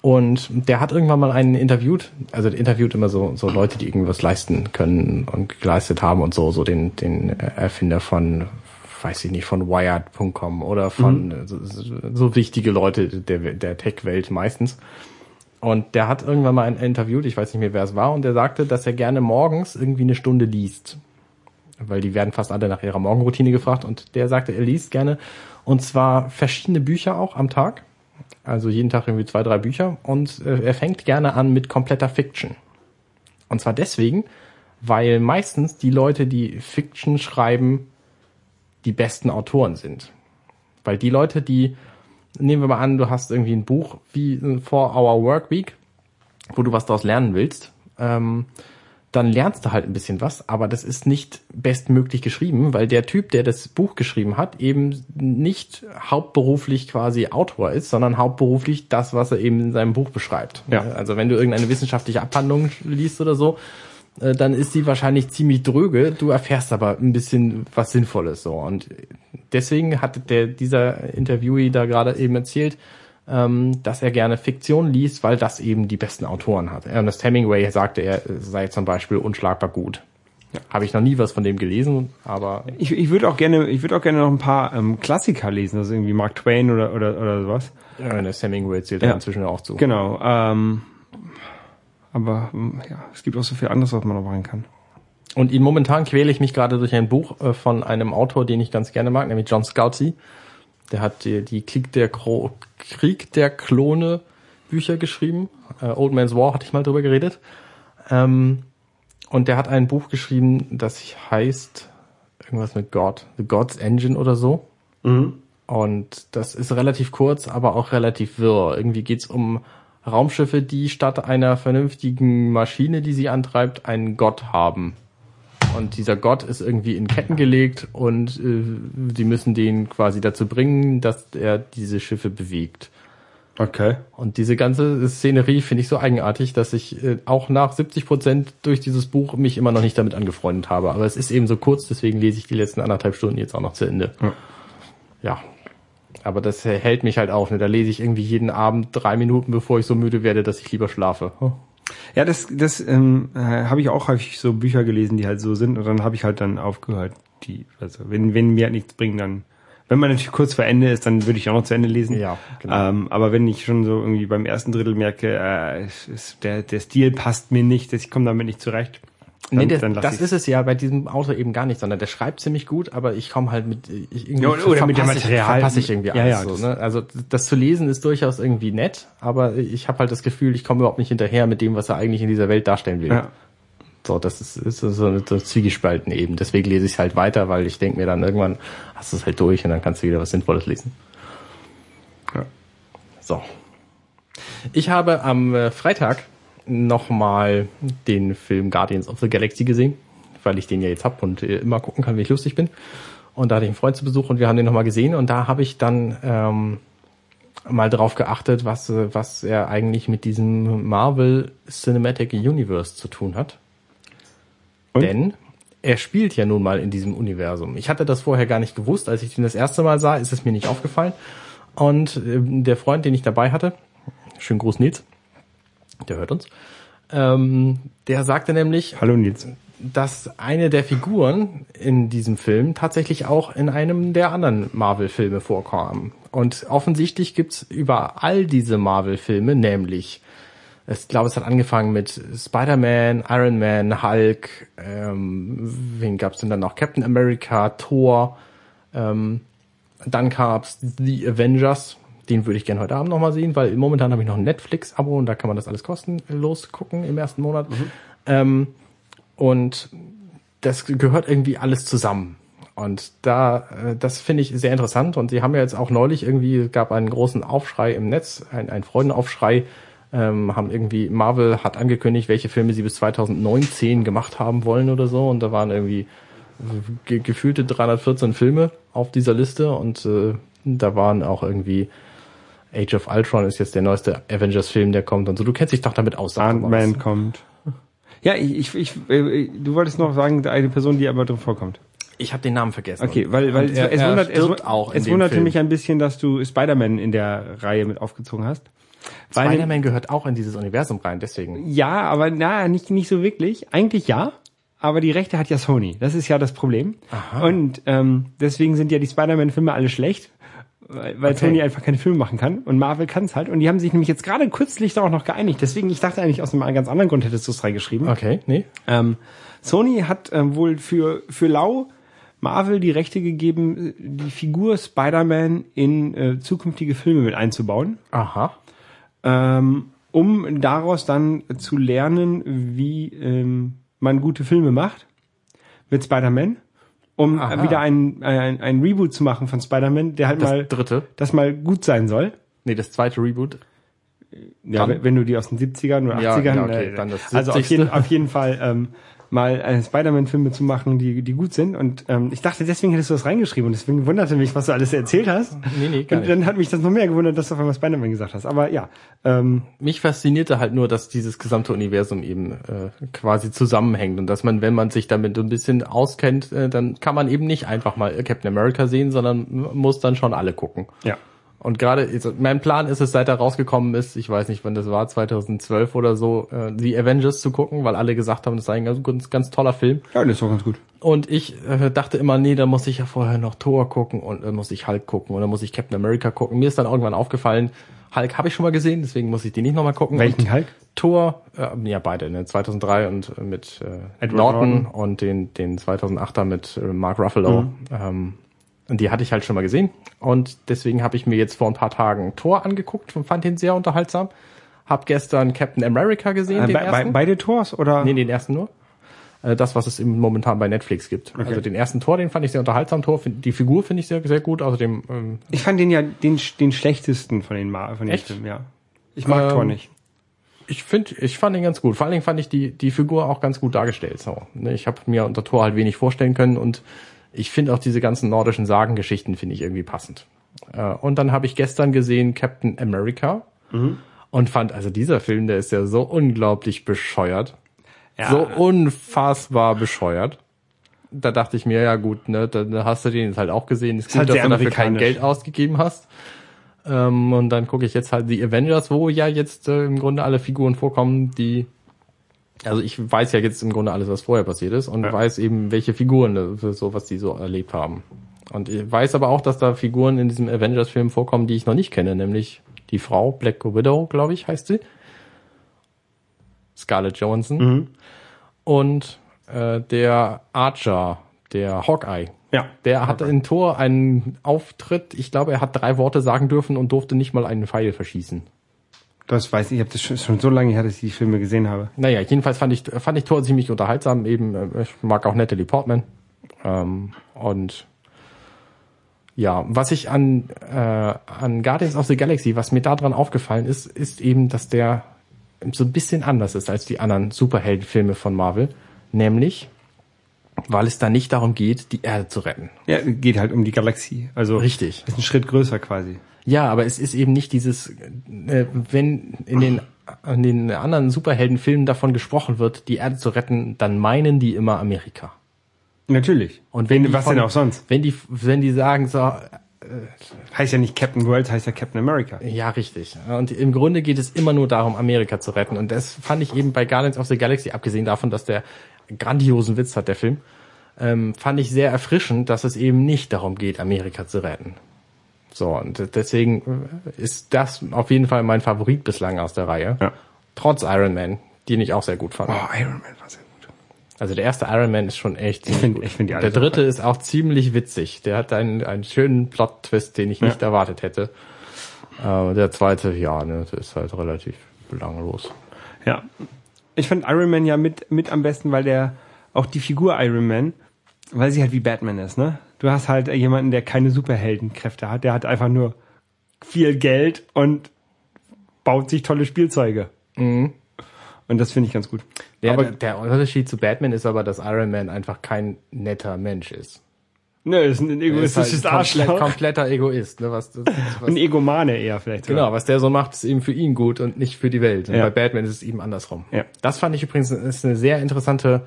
Und der hat irgendwann mal einen interviewt, also der interviewt immer so, so Leute, die irgendwas leisten können und geleistet haben und so, so den, den Erfinder von, weiß ich nicht, von Wired.com oder von so, so wichtige Leute der, der Tech-Welt meistens. Und der hat irgendwann mal einen interviewt, ich weiß nicht mehr, wer es war, und der sagte, dass er gerne morgens irgendwie eine Stunde liest. Weil die werden fast alle nach ihrer Morgenroutine gefragt. Und der sagte, er liest gerne. Und zwar verschiedene Bücher auch am Tag. Also jeden Tag irgendwie zwei, drei Bücher. Und äh, er fängt gerne an mit kompletter Fiction. Und zwar deswegen, weil meistens die Leute, die Fiction schreiben, die besten Autoren sind. Weil die Leute, die, nehmen wir mal an, du hast irgendwie ein Buch wie ein Four Hour Work Week, wo du was daraus lernen willst, ähm, dann lernst du halt ein bisschen was, aber das ist nicht bestmöglich geschrieben, weil der Typ, der das Buch geschrieben hat, eben nicht hauptberuflich quasi Autor ist, sondern hauptberuflich das, was er eben in seinem Buch beschreibt. Ja. Also wenn du irgendeine wissenschaftliche Abhandlung liest oder so, äh, dann ist sie wahrscheinlich ziemlich dröge. Du erfährst aber ein bisschen was Sinnvolles so. Und deswegen hat der dieser Interviewee da gerade eben erzählt, ähm, dass er gerne Fiktion liest, weil das eben die besten Autoren hat. Ernest Hemingway sagte, er sei zum Beispiel unschlagbar gut. Habe ich noch nie was von dem gelesen, aber Ich, ich würde auch gerne, ich würde auch gerne noch ein paar ähm, Klassiker lesen, also irgendwie Mark Twain oder oder oder sowas. Ernest Hemingway zählt Ja. da inzwischen auch zu. Genau. Ähm, aber ähm, ja, es gibt auch so viel anderes, was man noch machen kann. Und ihn momentan quäle ich mich gerade durch ein Buch äh, von einem Autor, den ich ganz gerne mag, nämlich John Scalzi. Der hat die, die Krieg, der Kro Krieg der Klone Bücher geschrieben. Äh, Old Man's War hatte ich mal drüber geredet. Ähm, und der hat ein Buch geschrieben, das heißt irgendwas mit God, The God's Engine oder so. Mhm. Und das ist relativ kurz, aber auch relativ wirr. Irgendwie geht's um Raumschiffe, die statt einer vernünftigen Maschine, die sie antreibt, einen Gott haben. Und dieser Gott ist irgendwie in Ketten gelegt und äh, sie müssen den quasi dazu bringen, dass er diese Schiffe bewegt. Okay. Und diese ganze Szenerie finde ich so eigenartig, dass ich äh, auch nach 70 Prozent durch dieses Buch mich immer noch nicht damit angefreundet habe. Aber es ist eben so kurz, deswegen lese ich die letzten anderthalb Stunden jetzt auch noch zu Ende. Ja. Ja. Aber das hält mich halt auf. Ne? Da lese ich irgendwie jeden Abend drei Minuten, bevor ich so müde werde, dass ich lieber schlafe. Ja, das, das ähm, äh, habe ich auch häufig so Bücher gelesen, die halt so sind und dann habe ich halt dann aufgehört. Die, also wenn, wenn mir halt nichts bringen, dann wenn man natürlich kurz vor Ende ist, dann würde ich auch noch zu Ende lesen. Ja, genau. Ähm, aber wenn ich schon so irgendwie beim ersten Drittel merke, äh, ist, der, der Stil passt mir nicht, ich komme damit nicht zurecht, dann, nee, das, dann das ist es ja bei diesem Autor eben gar nicht, sondern der schreibt ziemlich gut, aber ich komme halt mit ich irgendwie Ja, oder- oder mit dem Material. ich, verpasse ich irgendwie Ja, alles ja, so, das- ne? Also das zu lesen ist durchaus irgendwie nett, aber ich habe halt das Gefühl, ich komme überhaupt nicht hinterher mit dem, was er eigentlich in dieser Welt darstellen will. Ja. So, das ist, ist so eine so Zwiegespalten eben. Deswegen lese ich es halt weiter, weil ich denke mir dann irgendwann hast du es halt durch und dann kannst du wieder was Sinnvolles lesen. Ja. So. Ich habe am äh, Freitag nochmal den Film Guardians of the Galaxy gesehen, weil ich den ja jetzt hab und äh, immer gucken kann, wie ich lustig bin. Und da hatte ich einen Freund zu Besuch und wir haben den nochmal gesehen und da habe ich dann ähm, mal drauf geachtet, was, äh, was er eigentlich mit diesem Marvel Cinematic Universe zu tun hat. Und? Denn er spielt ja nun mal in diesem Universum. Ich hatte das vorher gar nicht gewusst. Als ich den das erste Mal sah, ist es mir nicht aufgefallen. Und ähm, der Freund, den ich dabei hatte, schönen Gruß Nils, der hört uns, ähm, der sagte nämlich, Hallo Nils. dass eine der Figuren in diesem Film tatsächlich auch in einem der anderen Marvel-Filme vorkam. Und offensichtlich gibt's über all diese Marvel-Filme, nämlich, ich glaube, es hat angefangen mit Spider-Man, Iron Man, Hulk, ähm, wen gab's denn dann noch? Captain America, Thor, ähm, dann gab's The Avengers. Den würde ich gerne heute Abend nochmal sehen, weil momentan habe ich noch ein Netflix-Abo und da kann man das alles kostenlos gucken im ersten Monat. Ähm, und das gehört irgendwie alles zusammen. Und da, äh, das finde ich sehr interessant. Und sie haben ja jetzt auch neulich irgendwie, es gab einen großen Aufschrei im Netz, ein, ein Freudenaufschrei, ähm, haben irgendwie, Marvel hat angekündigt, welche Filme sie bis 2019 gemacht haben wollen oder so. Und da waren irgendwie ge gefühlte 314 Filme auf dieser Liste und äh, da waren auch irgendwie Age of Ultron ist jetzt der neueste Avengers-Film, der kommt und so. Du kennst dich doch damit aus. Ant-Man kommt. Ja, ich, ich, ich, äh, du wolltest noch sagen, eine Person, die aber drin vorkommt. Ich habe den Namen vergessen. Okay, weil, weil er, es er wundert, es, auch es wunderte Film. mich ein bisschen, dass du Spider-Man in der Reihe mit aufgezogen hast. Spider-Man gehört auch in dieses Universum rein, deswegen. ja, aber na, nicht, nicht so wirklich. Eigentlich ja, aber die Rechte hat ja Sony. Das ist ja das Problem. Und ähm, deswegen sind ja die Spider-Man-Filme alle schlecht, weil, weil Okay. Sony einfach keine Filme machen kann. Und Marvel kann es halt. Und die haben sich nämlich jetzt gerade kürzlich da auch noch geeinigt. Deswegen, ich dachte eigentlich aus einem ganz anderen Grund hättest du es reingeschrieben. Okay, nee. Ähm, Sony hat ähm, wohl für, für Lau Marvel die Rechte gegeben, die Figur Spider-Man in äh, zukünftige Filme mit einzubauen, Aha. ähm, um daraus dann zu lernen, wie ähm, man gute Filme macht mit Spider-Man, um Aha. wieder ein, ein, ein Reboot zu machen von Spider-Man, der halt Das mal dritte. das mal gut sein soll. Nee, das zweite Reboot. Ja, Dann- wenn- du die aus den 70ern oder 80ern, Ja, ja, okay, äh, dann das also auf 70. jeden, auf jeden Fall ähm, mal äh, Spider-Man-Filme zu machen, die, die gut sind. Und ähm, ich dachte, deswegen hättest du das reingeschrieben und deswegen wunderte mich, was du alles erzählt hast. Nee, nee, gar Und nicht. dann hat mich das noch mehr gewundert, dass du auf einmal Spider-Man gesagt hast. Aber ja, ähm, Mich faszinierte halt nur, dass dieses gesamte Universum eben äh, quasi zusammenhängt und dass man, wenn man sich damit ein bisschen auskennt, äh, dann kann man eben nicht einfach mal Captain America sehen, sondern muss dann schon alle gucken. ja. Und gerade, also mein Plan ist es, seit er rausgekommen ist, ich weiß nicht, wann das war, 2012 oder so, äh, die Avengers zu gucken, weil alle gesagt haben, das sei ein ganz, ganz, toller Film. Ja, das ist doch ganz gut. Und ich äh, dachte immer, nee, da muss ich ja vorher noch Thor gucken und dann muss ich Hulk gucken und dann muss ich Captain America gucken. Mir ist dann irgendwann aufgefallen, Hulk habe ich schon mal gesehen, deswegen muss ich die nicht nochmal gucken. Welchen und Hulk? Thor, äh, ja beide, ne, 2003 und äh, mit äh, Edward Norton, Norton. und den, den 2008er mit äh, Mark Ruffalo. Ähm, und die hatte ich halt schon mal gesehen. Und deswegen habe ich mir jetzt vor ein paar Tagen Thor angeguckt und fand ihn sehr unterhaltsam. Hab gestern Captain America gesehen, Äh, den be ersten. beide Tors oder? Nee, den ersten nur. Äh, Das, was es im, momentan bei Netflix gibt. Also den ersten Tor, den fand ich sehr unterhaltsam. Tor, find- die Figur finde ich sehr, sehr gut. Außerdem, ähm, Ich fand den ja den, den schlechtesten von den, Ma von den Echt? Filmen, ja. Ich mag Ähm, Thor nicht. ich finde, ich fand ihn ganz gut. Vor allen Dingen fand ich die, die Figur auch ganz gut dargestellt. So, ne? Ich habe mir unter Tor halt wenig vorstellen können und ich finde auch diese ganzen nordischen Sagengeschichten finde ich irgendwie passend. Äh, Und dann habe ich gestern gesehen Captain America und fand, also dieser Film, der ist ja so unglaublich bescheuert. Ja. So unfassbar bescheuert. Da dachte ich mir, ja gut, ne, dann hast du den jetzt halt auch gesehen. Ist gut, halt dass du dafür kein. Geld ausgegeben hast. Ähm, und dann gucke ich jetzt halt die Avengers, wo ja jetzt äh, im Grunde alle Figuren vorkommen, die also ich weiß ja jetzt im Grunde alles, was vorher passiert ist und Ja. weiß eben, welche Figuren äh, so was die so erlebt haben. Und ich weiß aber auch, dass da Figuren in diesem Avengers-Film vorkommen, die ich noch nicht kenne, nämlich die Frau Black Widow, glaube ich, heißt sie. Scarlett Johansson. Mhm. Und äh, der Archer, der Hawkeye. Ja. Der hatte in Tor einen Auftritt, ich glaube, er hat drei Worte sagen dürfen und durfte nicht mal einen Pfeil verschießen. Das weiß ich, ich habe das schon, so lange her, dass ich die Filme gesehen habe. Naja, jedenfalls fand ich, fand ich Thor ziemlich unterhaltsam. Eben, äh, ich mag auch Natalie Portman. Ähm, und ja, was ich an, äh, an Guardians of the Galaxy, was mir daran aufgefallen ist, ist eben, dass der so ein bisschen anders ist als die anderen Superheldenfilme von Marvel. Nämlich, weil es da nicht darum geht, die Erde zu retten. Ja, geht halt um die Galaxie. Also Richtig. ist ein Schritt größer quasi. Ja, aber es ist eben nicht dieses, äh, wenn in den, in den anderen Superheldenfilmen davon gesprochen wird, die Erde zu retten, dann meinen die immer Amerika. Natürlich. Und wenn was von- denn auch sonst? Wenn die, wenn die sagen so, Heißt ja nicht Captain World, heißt ja Captain America. ja, richtig. Und im Grunde geht es immer nur darum, Amerika zu retten. Und das fand ich eben bei Guardians of the Galaxy, abgesehen davon, dass der grandiosen Witz hat, der Film, ähm, fand ich sehr erfrischend, dass es eben nicht darum geht, Amerika zu retten. So, und deswegen ist das auf jeden Fall mein Favorit bislang aus der Reihe. Ja. Trotz Iron Man, den ich auch sehr gut fand. Oh, Iron Man war sehr gut. Also der erste Iron Man ist schon echt ziemlich find- gut. ich find die der dritte ist auch ziemlich witzig. Der hat einen, einen schönen Plot-Twist, den ich nicht erwartet hätte. Äh, der zweite, ja, ne, der ist halt relativ belanglos. Ja. Ich fand Iron Man ja mit, mit am besten, weil der, auch die Figur Iron Man, weil sie halt wie Batman ist, ne? Du hast halt jemanden, der keine Superheldenkräfte hat, der hat einfach nur viel Geld und baut sich tolle Spielzeuge. Und das finde ich ganz gut. Der, aber, der Unterschied zu Batman ist aber, dass Iron Man einfach kein netter Mensch ist. Ne, ist ein Er ist egoistisches halt komplett, Arschloch. kompletter Egoist. Ne? Was, was, Ein Egomane eher vielleicht. sogar. Genau, was der so macht, ist eben für ihn gut und nicht für die Welt. Und Ja. bei Batman ist es eben andersrum. Ja. Das fand ich übrigens ist eine sehr interessante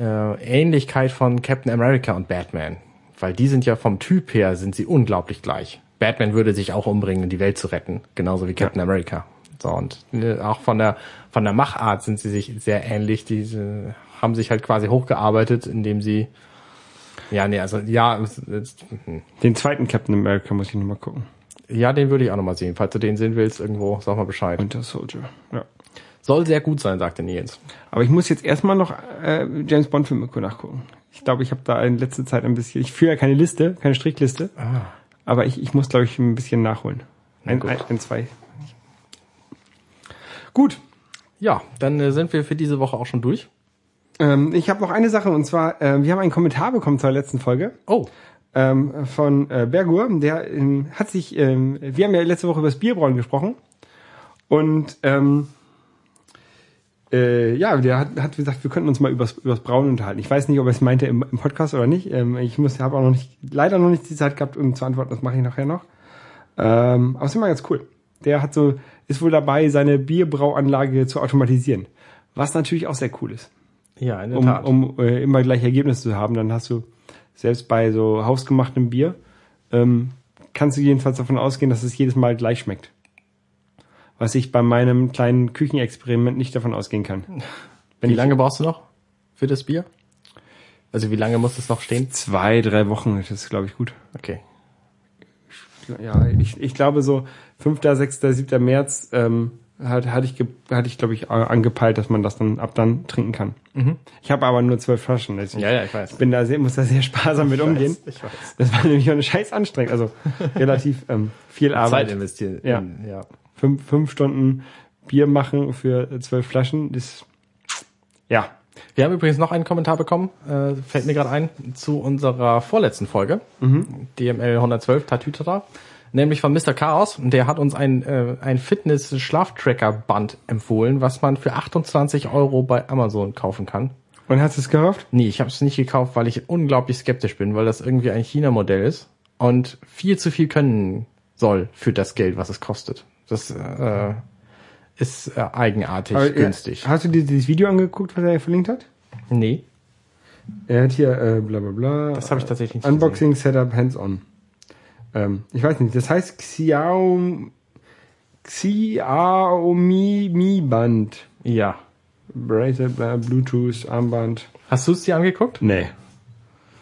äh, Ähnlichkeit von Captain America und Batman. Weil die sind ja vom Typ her, sind sie unglaublich gleich. Batman würde sich auch umbringen, um die Welt zu retten. Genauso wie Captain America. So, und äh, auch von der, von der Machart sind sie sich sehr ähnlich. Die äh, haben sich halt quasi hochgearbeitet, indem sie ja, nee, also ja, es- es- hm. Den zweiten Captain America muss ich nochmal gucken. ja, den würde ich auch nochmal sehen. Falls du den sehen willst, irgendwo, sag mal Bescheid. Winter Soldier. Ja. Soll sehr gut sein, sagte Nils. Aber ich muss jetzt erstmal noch äh, James Bond Filme nachgucken. Ich glaube, ich habe da in letzter Zeit ein bisschen. Ich führe ja keine Liste, keine Strichliste. Aber ich, ich muss, glaube ich, ein bisschen nachholen. Ein, ein, ein, zwei. Gut. Ja, dann äh, sind wir für diese Woche auch schon durch. Ähm, ich habe noch eine Sache und zwar, äh, wir haben einen Kommentar bekommen zur letzten Folge Oh, ähm, von äh, Bergur. Der ähm, hat sich, ähm, wir haben ja letzte Woche über das Bierbrauen gesprochen und ähm, äh, ja, der hat, hat gesagt, wir könnten uns mal übers, übers Brauen unterhalten. Ich weiß nicht, ob er es meinte im, im Podcast oder nicht. Ähm, ich muss, habe auch noch nicht, leider noch nicht die Zeit gehabt, um zu antworten. Das mache ich nachher noch. Ähm, aber es ist immer ganz cool. Der hat so, ist wohl dabei, seine Bierbrauanlage zu automatisieren. Was natürlich auch sehr cool ist ja, in der um, Tat. um äh, immer gleich Ergebnisse zu haben. Dann hast du selbst bei so hausgemachtem Bier, ähm, kannst du jedenfalls davon ausgehen, dass es jedes Mal gleich schmeckt. Was ich bei meinem kleinen Küchenexperiment nicht davon ausgehen kann. Wie lange brauchst du noch für das Bier? Also wie lange muss es noch stehen? Zwei, drei Wochen, das ist, glaube ich, gut. Okay. Ja, ich, ich glaube so 5., 6., 7. März ähm, hat, hatte ich, hatte ich glaube ich, angepeilt, dass man das dann ab dann trinken kann. Ich habe aber nur zwölf Flaschen. Also ich Ja, ja, ich weiß. bin da sehr, muss da sehr sparsam mit umgehen. Ich weiß. Das war nämlich auch eine scheiß anstrengend, also relativ ähm, viel Zeit Arbeit. investieren. Ja. In, ja. Fünf, fünf Stunden Bier machen für zwölf Flaschen, das ja. Wir haben übrigens noch einen Kommentar bekommen, äh, fällt mir gerade ein, zu unserer vorletzten Folge, DML 112 Tatütata, nämlich von Mr. Chaos. Und der hat uns ein, äh, ein Fitness-Schlaftracker-Band empfohlen, was man für 28 Euro bei Amazon kaufen kann. Und hast du es gekauft? Nee, ich habe es nicht gekauft, weil ich unglaublich skeptisch bin, weil das irgendwie ein China-Modell ist und viel zu viel können soll für das Geld, was es kostet. Das äh, ist äh, eigenartig Aber, äh, günstig. Hast du dir dieses Video angeguckt, was er verlinkt hat? Nee, Er hat hier äh, bla bla bla. das habe ich tatsächlich nicht Unboxing, Setup, Hands-on. Ähm, ich weiß nicht, das heißt Xiaomi, Xiaomi Mi Band. Ja. Bracelet, Bluetooth, Armband. Hast du es dir angeguckt? Nee.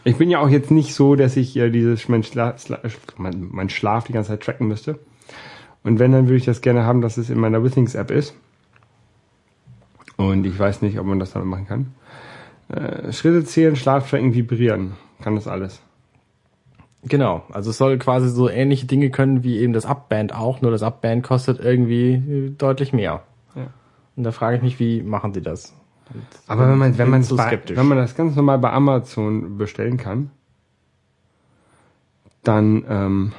Ich bin ja auch jetzt nicht so, dass ich äh, dieses mein, Schla Schla mein, mein Schlaf die ganze Zeit tracken müsste. Und wenn, dann würde ich das gerne haben, dass es in meiner Withings App ist. Und ich weiß nicht, ob man das damit machen kann. Äh, Schritte zählen, Schlaf tracken, vibrieren. Kann das alles. Genau. Also es soll quasi so ähnliche Dinge können wie eben das Upband auch, nur das Upband kostet irgendwie äh, deutlich mehr. Ja. Und da frage ich mich, wie machen sie das? Und Aber wenn man, wenn man, so bei, skeptisch. wenn man das ganz normal bei Amazon bestellen kann, dann ähm,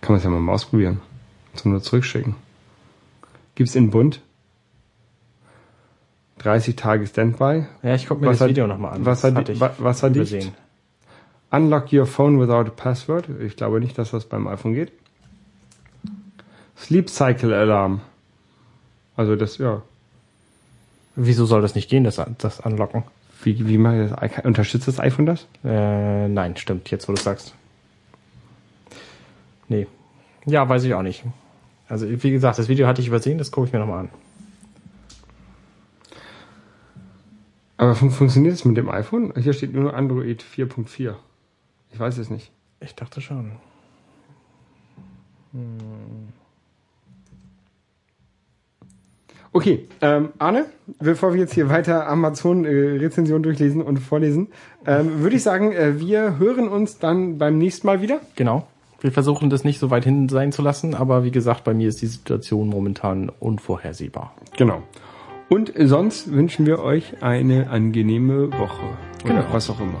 kann man es ja mal ausprobieren. Zum nur zurückschicken. Gibt's in Bund. 30 Tage Standby. ja, ich gucke mir Was das Video nochmal an. was Das hat- hatte ich wa- was hat dicht? übersehen. Unlock your phone without a password. Ich glaube nicht, dass das beim iPhone geht. Sleep Cycle Alarm. Also das, ja. Wieso soll das nicht gehen, das, das Anlocken? Wie, wie mache ich das? Unterstützt das iPhone das? Äh, nein, stimmt, jetzt wo du sagst. Nee. Ja, weiß ich auch nicht. Also, wie gesagt, das Video hatte ich übersehen, das gucke ich mir nochmal an. Aber fun funktioniert es mit dem iPhone? Hier steht nur Android 4.4. Ich weiß es nicht. Ich dachte schon. Okay, ähm, Arne, bevor wir jetzt hier weiter Amazon-Rezension durchlesen und vorlesen, ähm, würde ich sagen, äh, wir hören uns dann beim nächsten Mal wieder. Genau. Wir versuchen das nicht so weit hin sein zu lassen, aber wie gesagt, bei mir ist die Situation momentan unvorhersehbar. Genau. Und sonst wünschen wir euch eine angenehme Woche. Oder Genau. was auch immer.